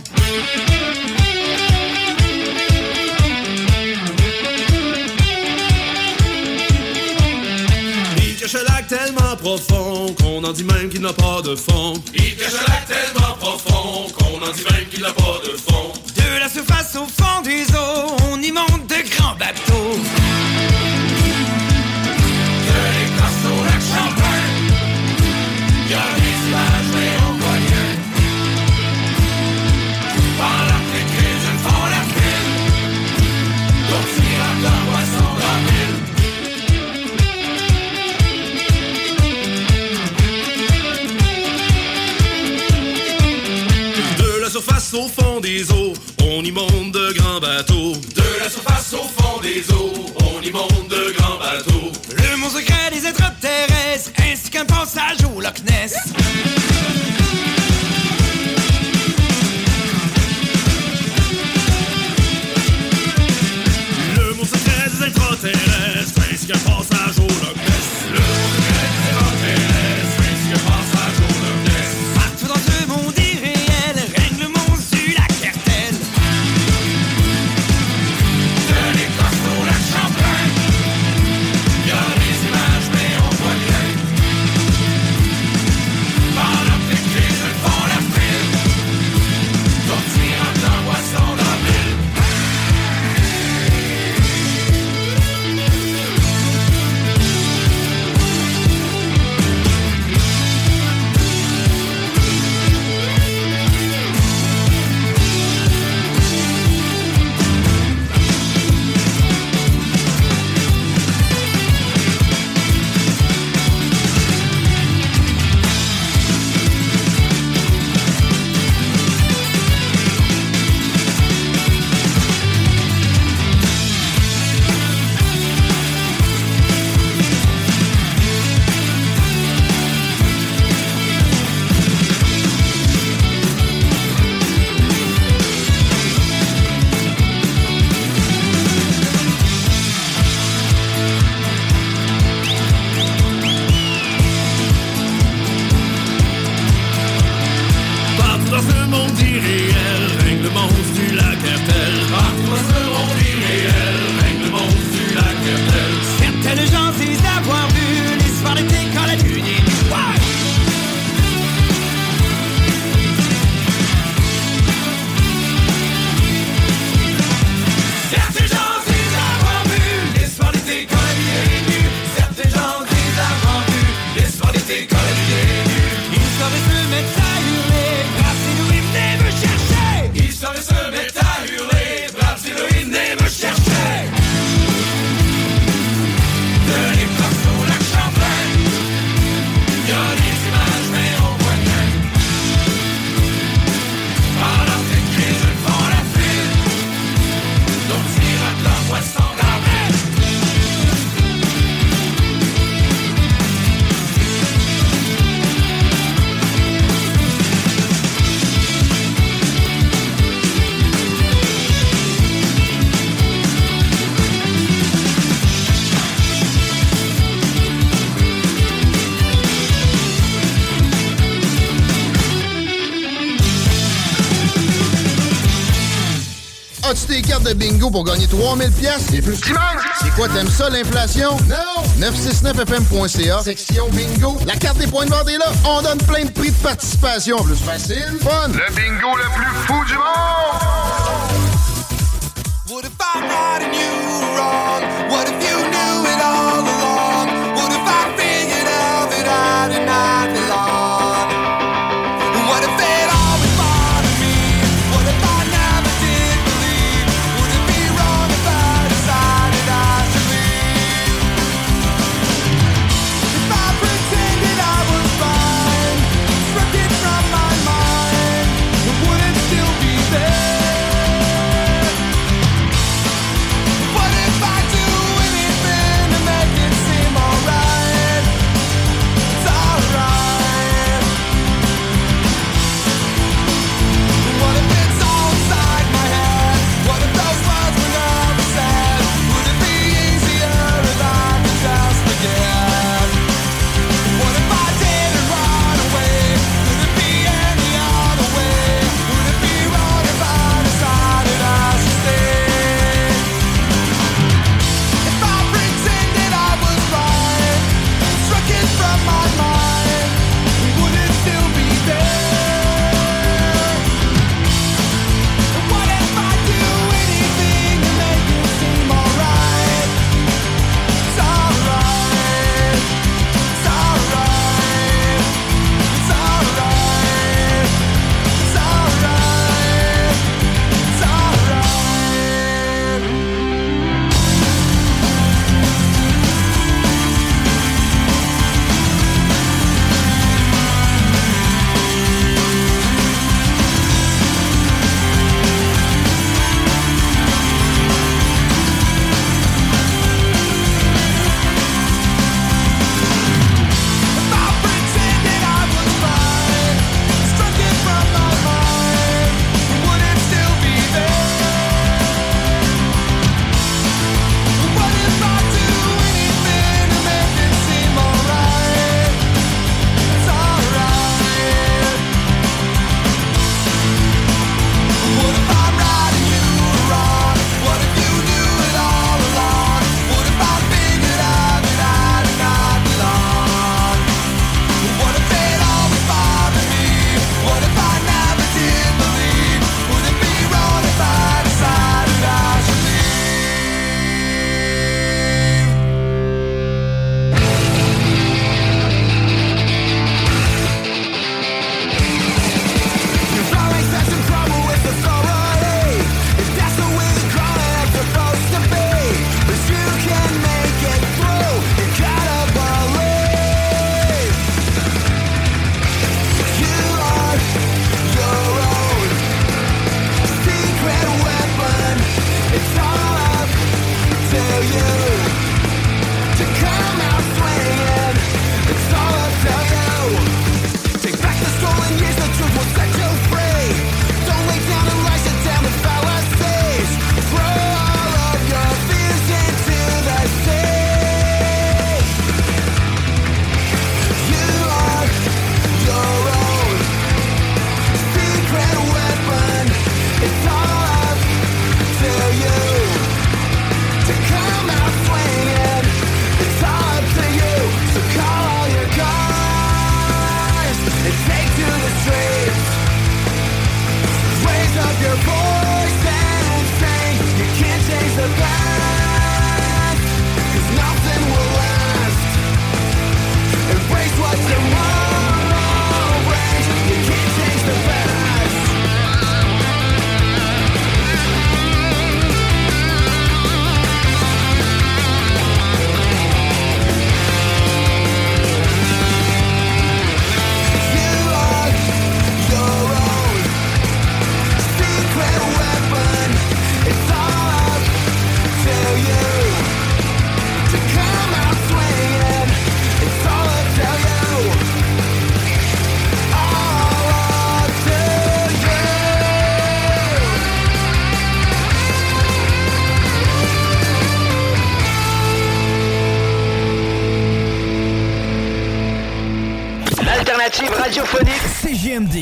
Il cache un lac tellement profond qu'on en dit même qu'il n'a pas de fond. Il cache un lac tellement profond qu'on en dit même qu'il n'a pas de fond. La surface au fond des eaux, on y monte de grands bateaux. De l'Écosse au lac Champlain, y a des images mais rien. Pendant que les crises font la file, d'autres pirates leur poisson dans l'île. De la surface au fond des eaux, on y monte de grands bateaux. De la surface au fond des eaux, on y monte de grands bateaux. Le mot secret des extraterrestres, ainsi qu'un passage au Loch Ness. bingo pour gagner 3000 pièces. C'est plus qui C'est quoi, t'aimes ça, l'inflation? Non! 969fm.ca. Section bingo. La carte des points de vente est là. On donne plein de prix de participation. Plus facile, fun. Le bingo le plus fou du monde!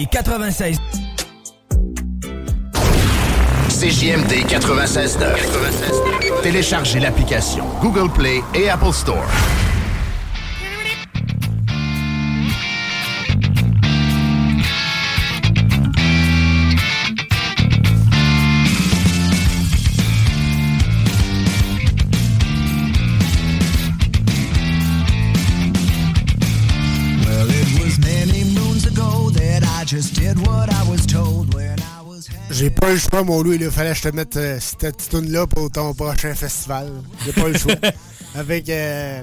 CJMD 96. CJMD 96 Téléchargez l'application Google Play et Apple Store. Pas le choix, mon Louis. Il fallait que je te mette euh, cette petite tune-là pour ton prochain festival. J'ai pas le choix. Avec. euh,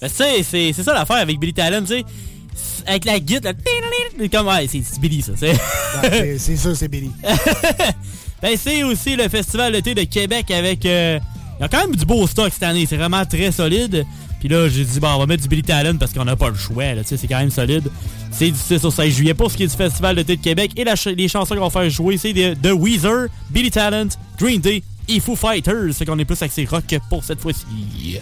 Ben, c'est c'est ça l'affaire avec Billy Talon, tu sais. Avec la guitare, là, comme, ouais, c'est Billy, ça. C'est c'est- c'est sûr, c'est Billy. ben, c'est aussi le festival d'été de Québec avec. euh, Il y a quand même du beau stock cette année, c'est vraiment très solide. Puis là, j'ai dit, bon, on va mettre du Billy Talon parce qu'on n'a pas le choix, là, c'est quand même solide. C'est du 6 au 16 juillet pour ce qui est du festival d'été de Québec. Et les chansons qu'on va faire jouer, c'est de, de Weezer, Billy Talent, Green Day et Foo Fighters. C'est qu'on est plus axé rock pour cette fois-ci.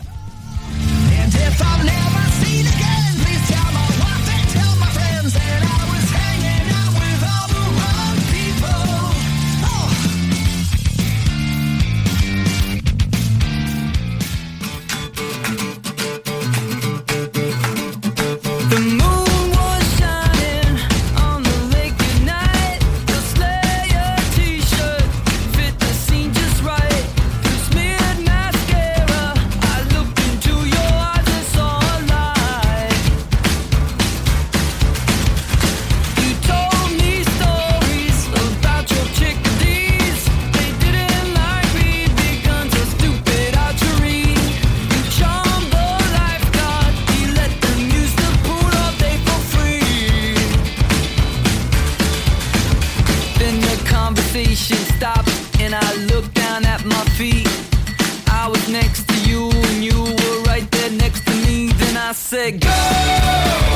To you, and you were right there next to me. Then I said, Girl,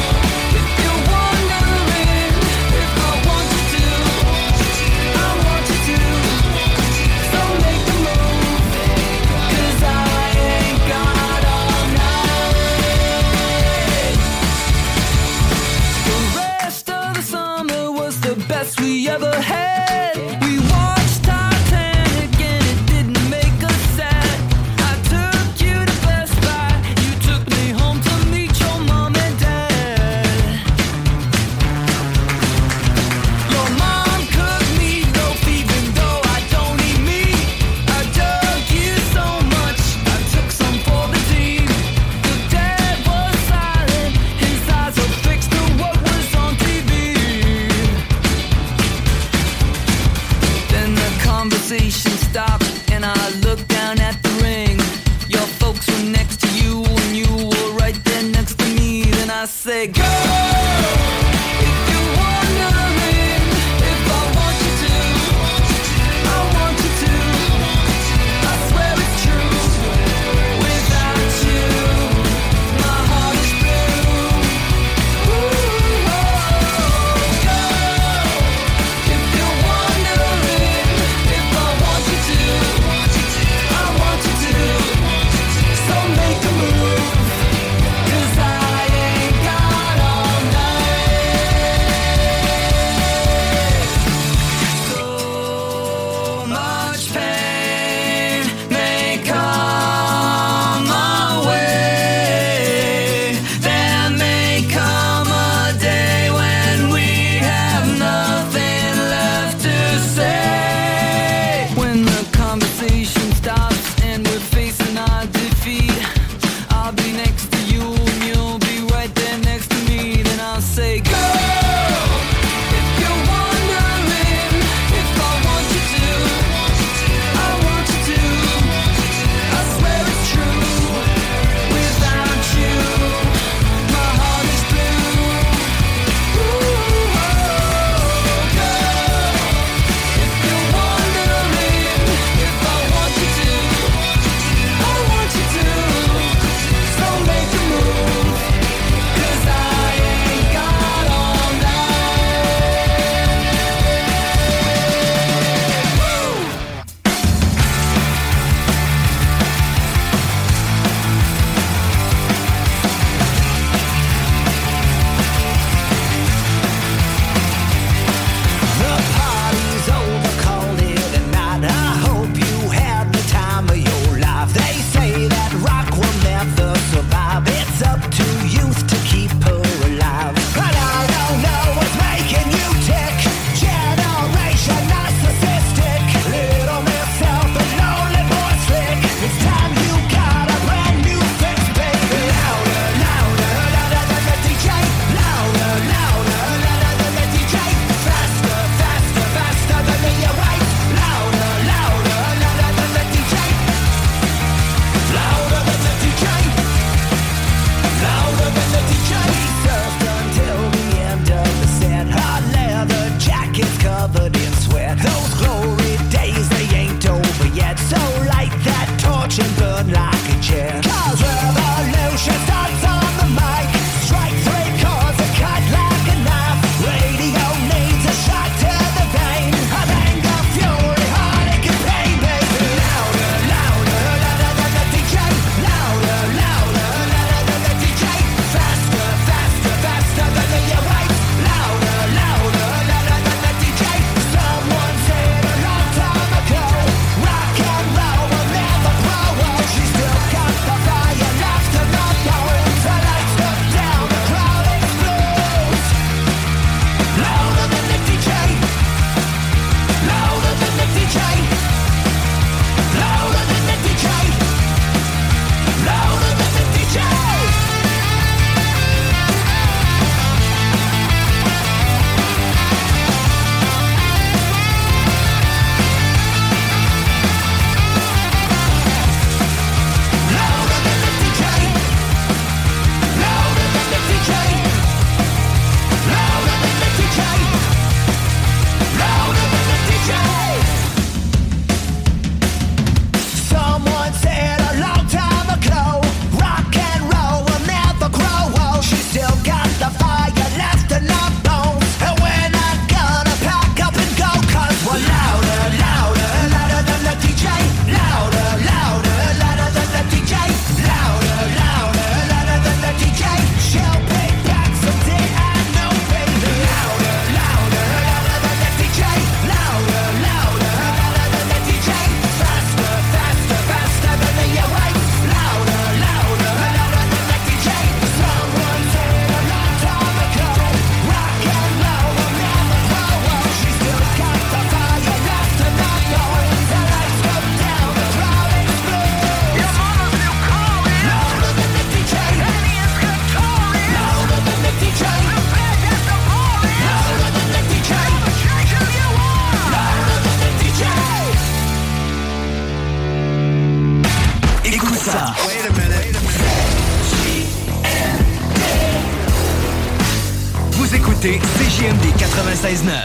96.9.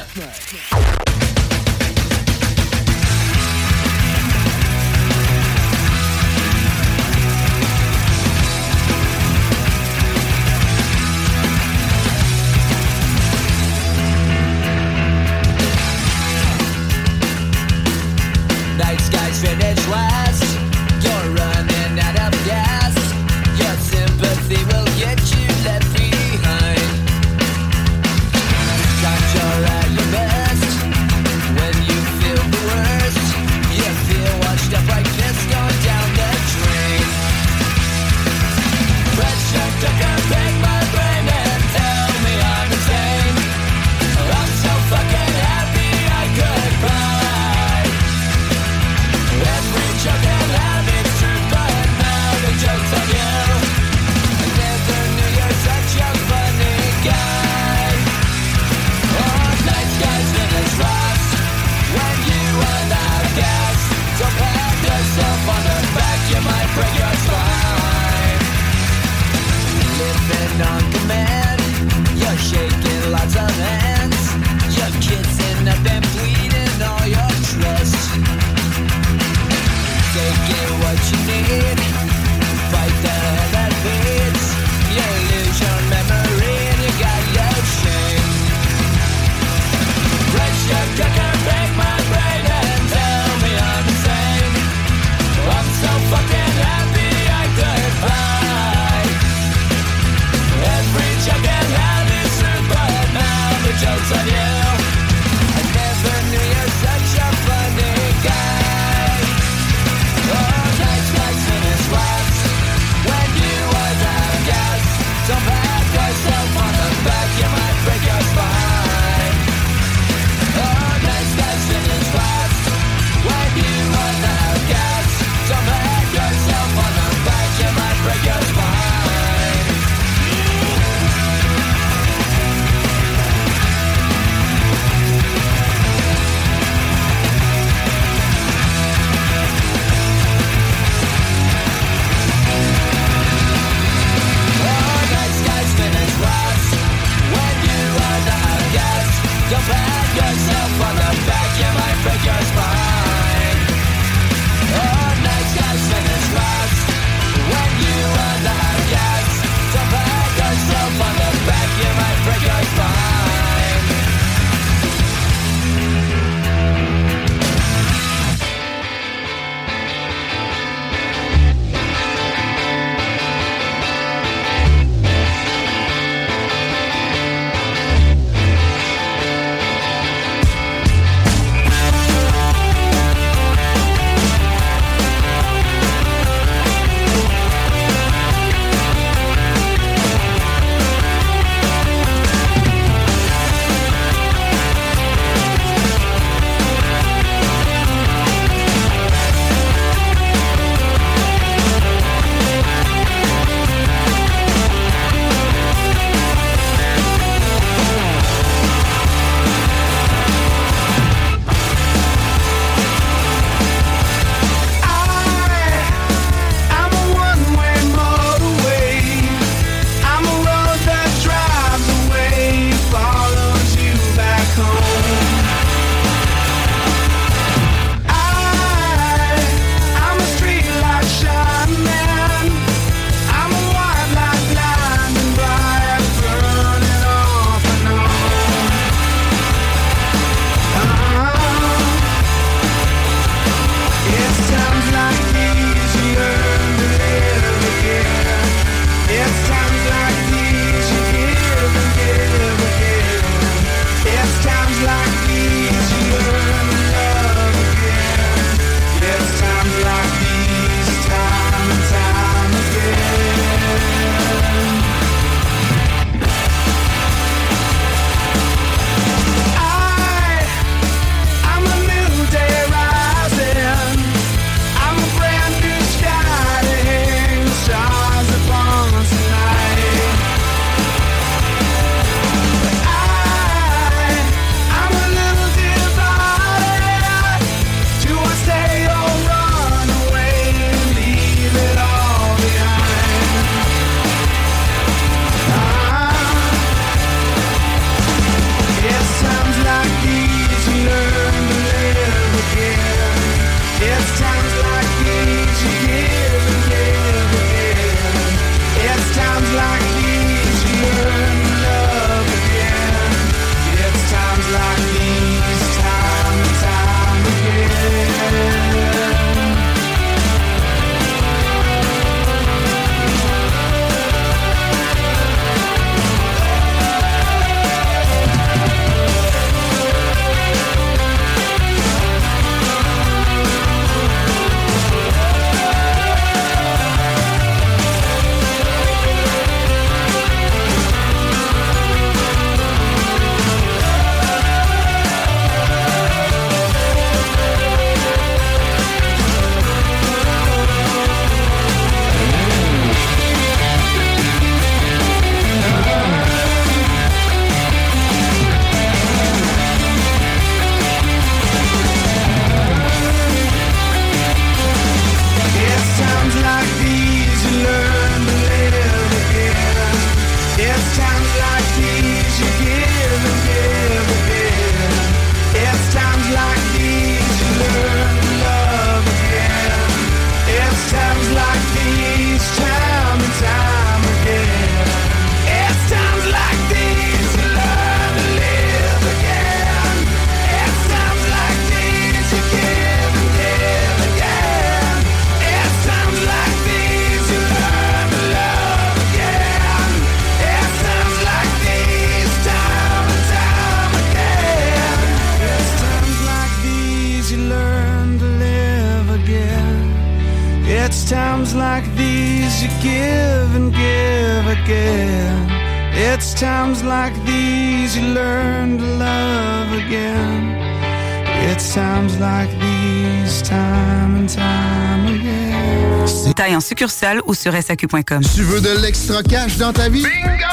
sur SAQ.com. Tu veux de l'extra cash dans ta vie? Bingo!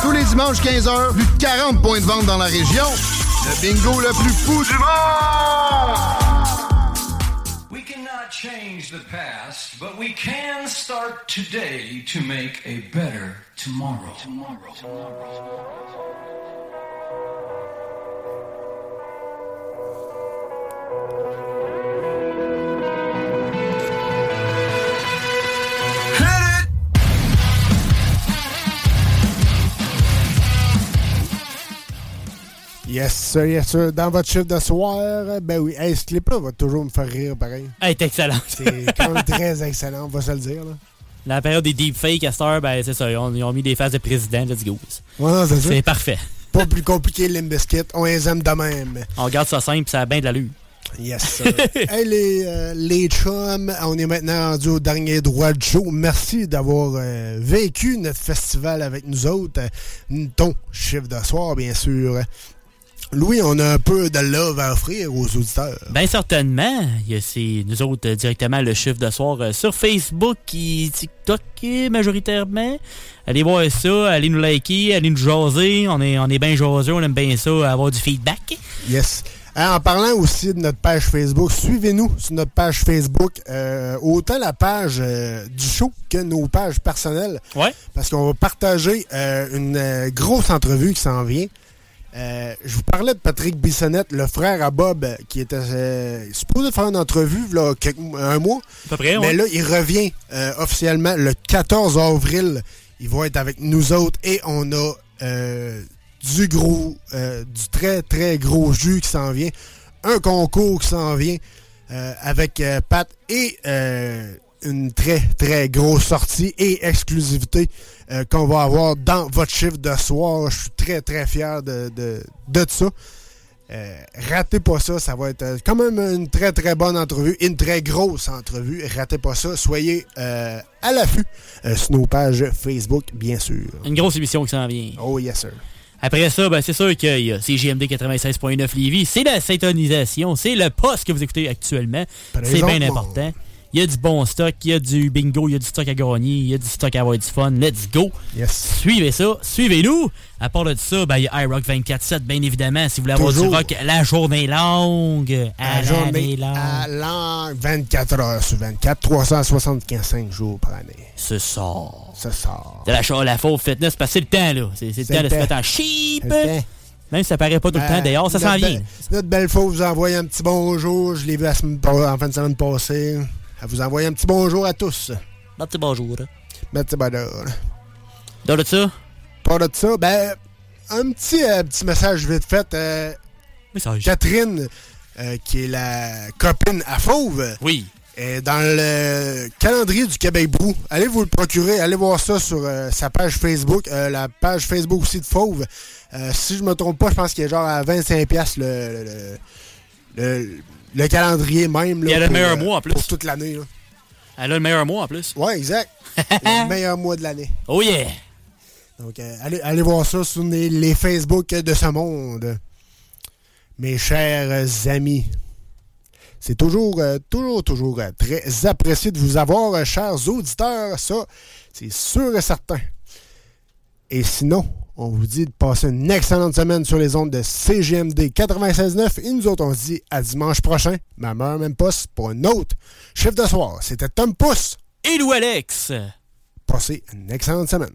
Tous les dimanches 15h, plus de 40 points de vente dans la région. Le bingo le plus fou du monde! We cannot change the past, but we can start today to make a better tomorrow. Yes, sir, yes, sir. Dans votre chiffre de soir, ben oui. Hey, ce clip-là va toujours me faire rire, pareil. Elle est excellente. C'est quand même très excellent, on va se le dire. Là. La période des deepfakes à cette heure, ben, c'est ça. Ils ont, ils ont mis des phases de président. Let's go. Ouais, c'est ça. C'est parfait. Pas plus compliqué, Limbiskit. On les aime de même. On regarde ça simple, ça a bien de l'allure. Yes, sir. hey, les, euh, les chums, on est maintenant rendu au dernier droit de show. Merci d'avoir euh, vécu notre festival avec nous autres. Ton chiffre de soir, bien sûr. Louis, on a un peu de love à offrir aux auditeurs. Bien certainement. Il y a c'est nous autres euh, directement le chiffre de soir euh, sur Facebook et TikTok euh, majoritairement. Allez voir ça, allez nous liker, allez nous jaser. On est, on est bien jaseux, on aime bien ça, avoir du feedback. Yes. En parlant aussi de notre page Facebook, suivez-nous sur notre page Facebook, euh, autant la page euh, du show que nos pages personnelles. Ouais. Parce qu'on va partager euh, une grosse entrevue qui s'en vient. Euh, je vous parlais de Patrick Bissonnette, le frère à Bob, euh, qui était euh, supposé faire une entrevue là, quelques- un mois. Près, Mais ouais. là, il revient euh, officiellement le 14 avril. Il va être avec nous autres et on a du gros, du très très gros jus qui s'en vient. Un concours qui s'en vient avec Pat et une très très grosse sortie et exclusivité euh, qu'on va avoir dans votre chiffre de soir. Je suis très très fier de, de, de ça. Euh, ratez pas ça, ça va être euh, quand même une très très bonne entrevue, une très grosse entrevue. Ratez pas ça, soyez euh, à l'affût sur nos pages Facebook, bien sûr. Une grosse émission qui s'en vient. Oh yes sir. Après ça, ben, c'est sûr qu'il y a CGMD 96.9 Lévis. C'est la syntonisation. C'est le poste que vous écoutez actuellement. C'est bien important. Il y a du bon stock, il y a du bingo, il y a du stock à gagner, il y a du stock à avoir du fun. Let's go! Suivez ça, suivez-nous! À part de ça, ben, il y a iRock 24-7, bien évidemment, si vous voulez avoir Toujours. du rock la journée longue. À La journée longue. à longue, 24 heures sur 24, 375 jours par année. Ce ça. Ce sort. De la, cha- la fauve fitness, parce que c'est le temps, là. C'est le temps de se mettre en cheap. Même si ça paraît pas tout le temps, d'ailleurs, ça s'en vient. Notre belle fauve vous a envoyé un petit bonjour. Je l'ai vu la semaine pa- en fin de semaine passée. Elle vous envoie un petit bonjour à tous. Un petit bonjour. Un petit bonjour. Dans de ça? Pas de ça, ben, un petit, euh, petit message vite fait. euh, Catherine, euh, qui est la copine à Fauve. Oui. est dans le calendrier du Québec Brou. Allez vous le procurer, allez voir ça sur sa page Facebook, la page Facebook aussi de Fauve. Si je me trompe pas, je pense qu'il est genre à 25$ piastres le, le, le, le calendrier même. là, elle a le meilleur euh, mois en plus. Pour toute l'année. Elle a le meilleur mois en plus. Ouais, exact. le meilleur mois de l'année. Oh yeah! Donc, euh, allez, allez voir ça sur les, les Facebook de ce monde. Mes chers amis. C'est toujours, euh, toujours, toujours euh, très apprécié de vous avoir, chers auditeurs. Ça, c'est sûr et certain. Et sinon, on vous dit de passer une excellente semaine sur les ondes de CGMD 96.9. Et nous autres, on se dit à dimanche prochain, même heure, même poste, pour un autre chiffre de soir. C'était Tom Pousse. Et Lou Alex. Passez une excellente semaine.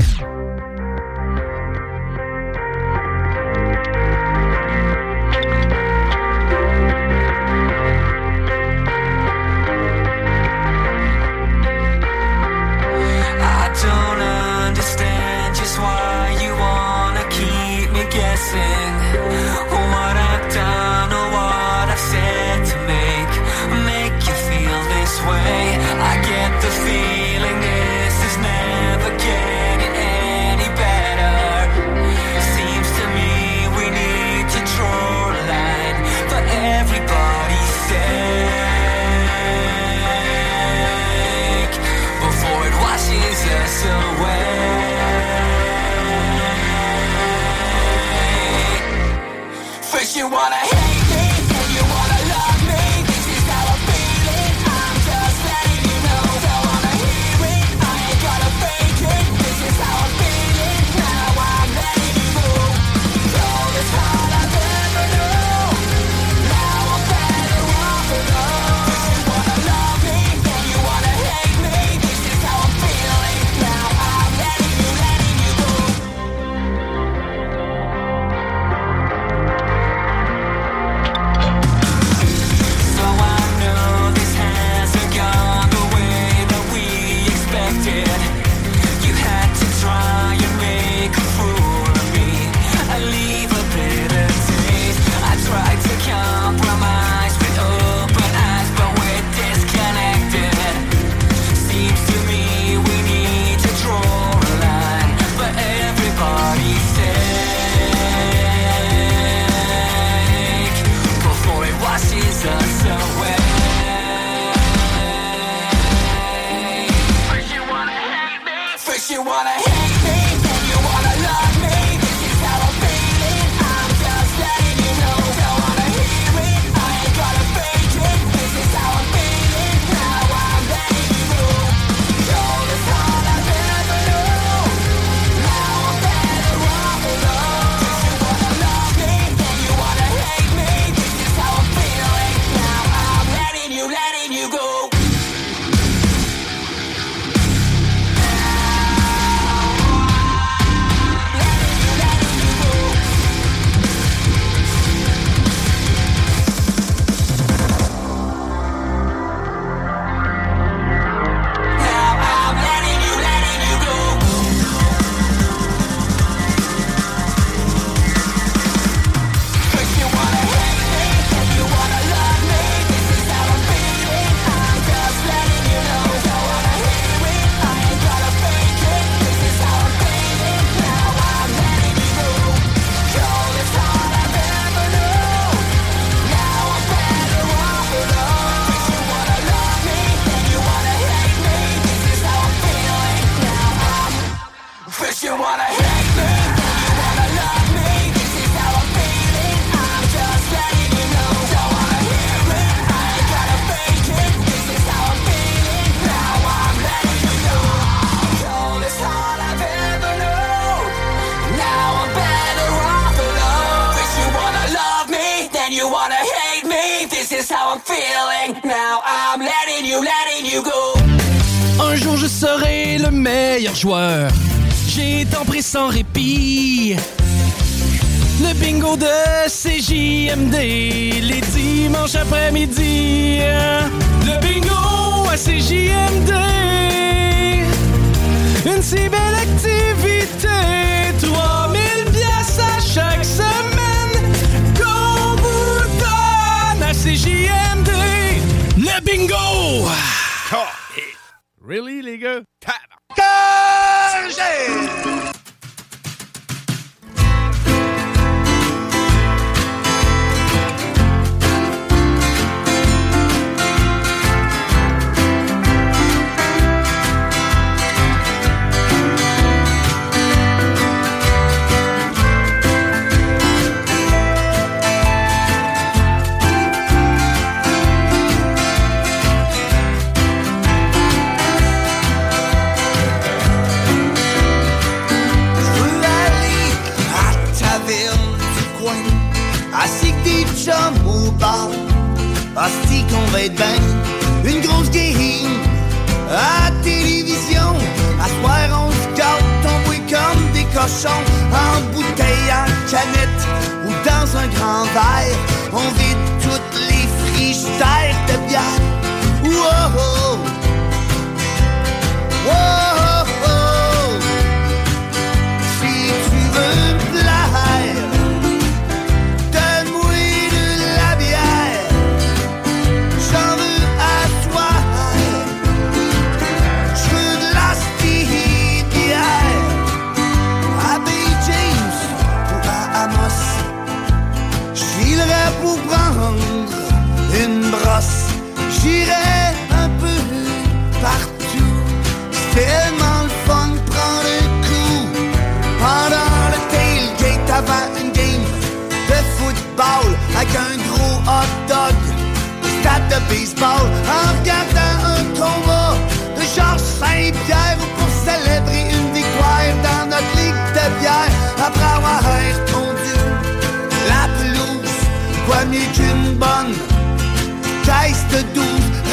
de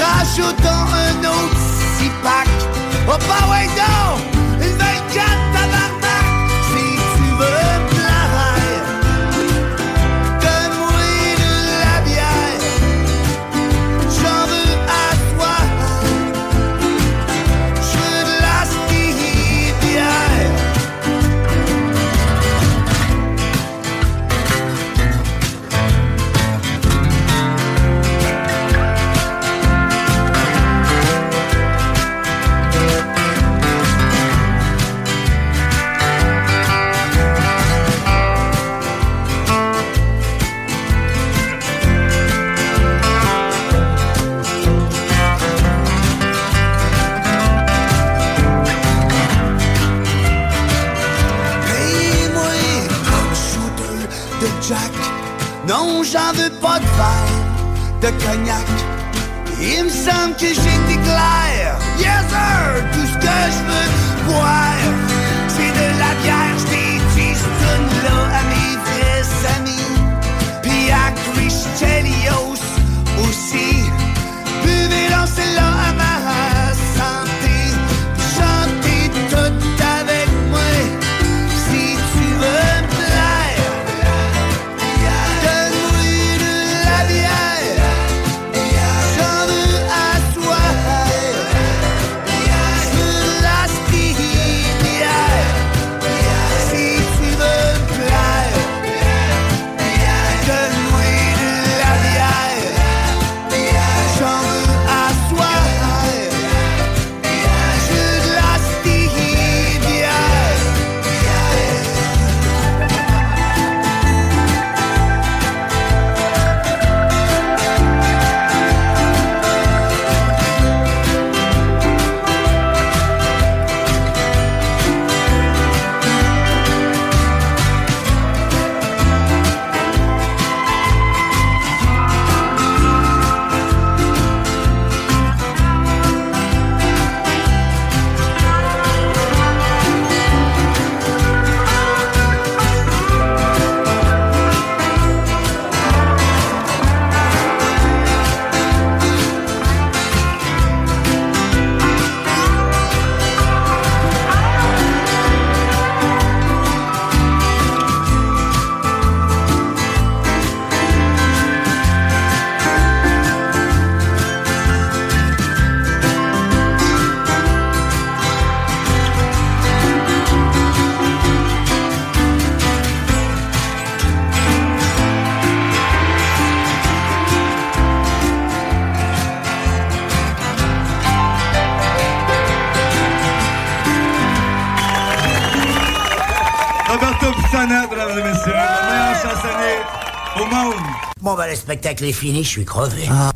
rajoutant un autre 6 pack. Oh, bah ouais, de cognac. Il me semble que j'étais clair. Yes, sir! Tout ce que je veux boire, c'est de la bière. J't'ai dit, là à mes vrais amis. Puis à Christelli. Le spectacle est fini, je suis crevé. Ah.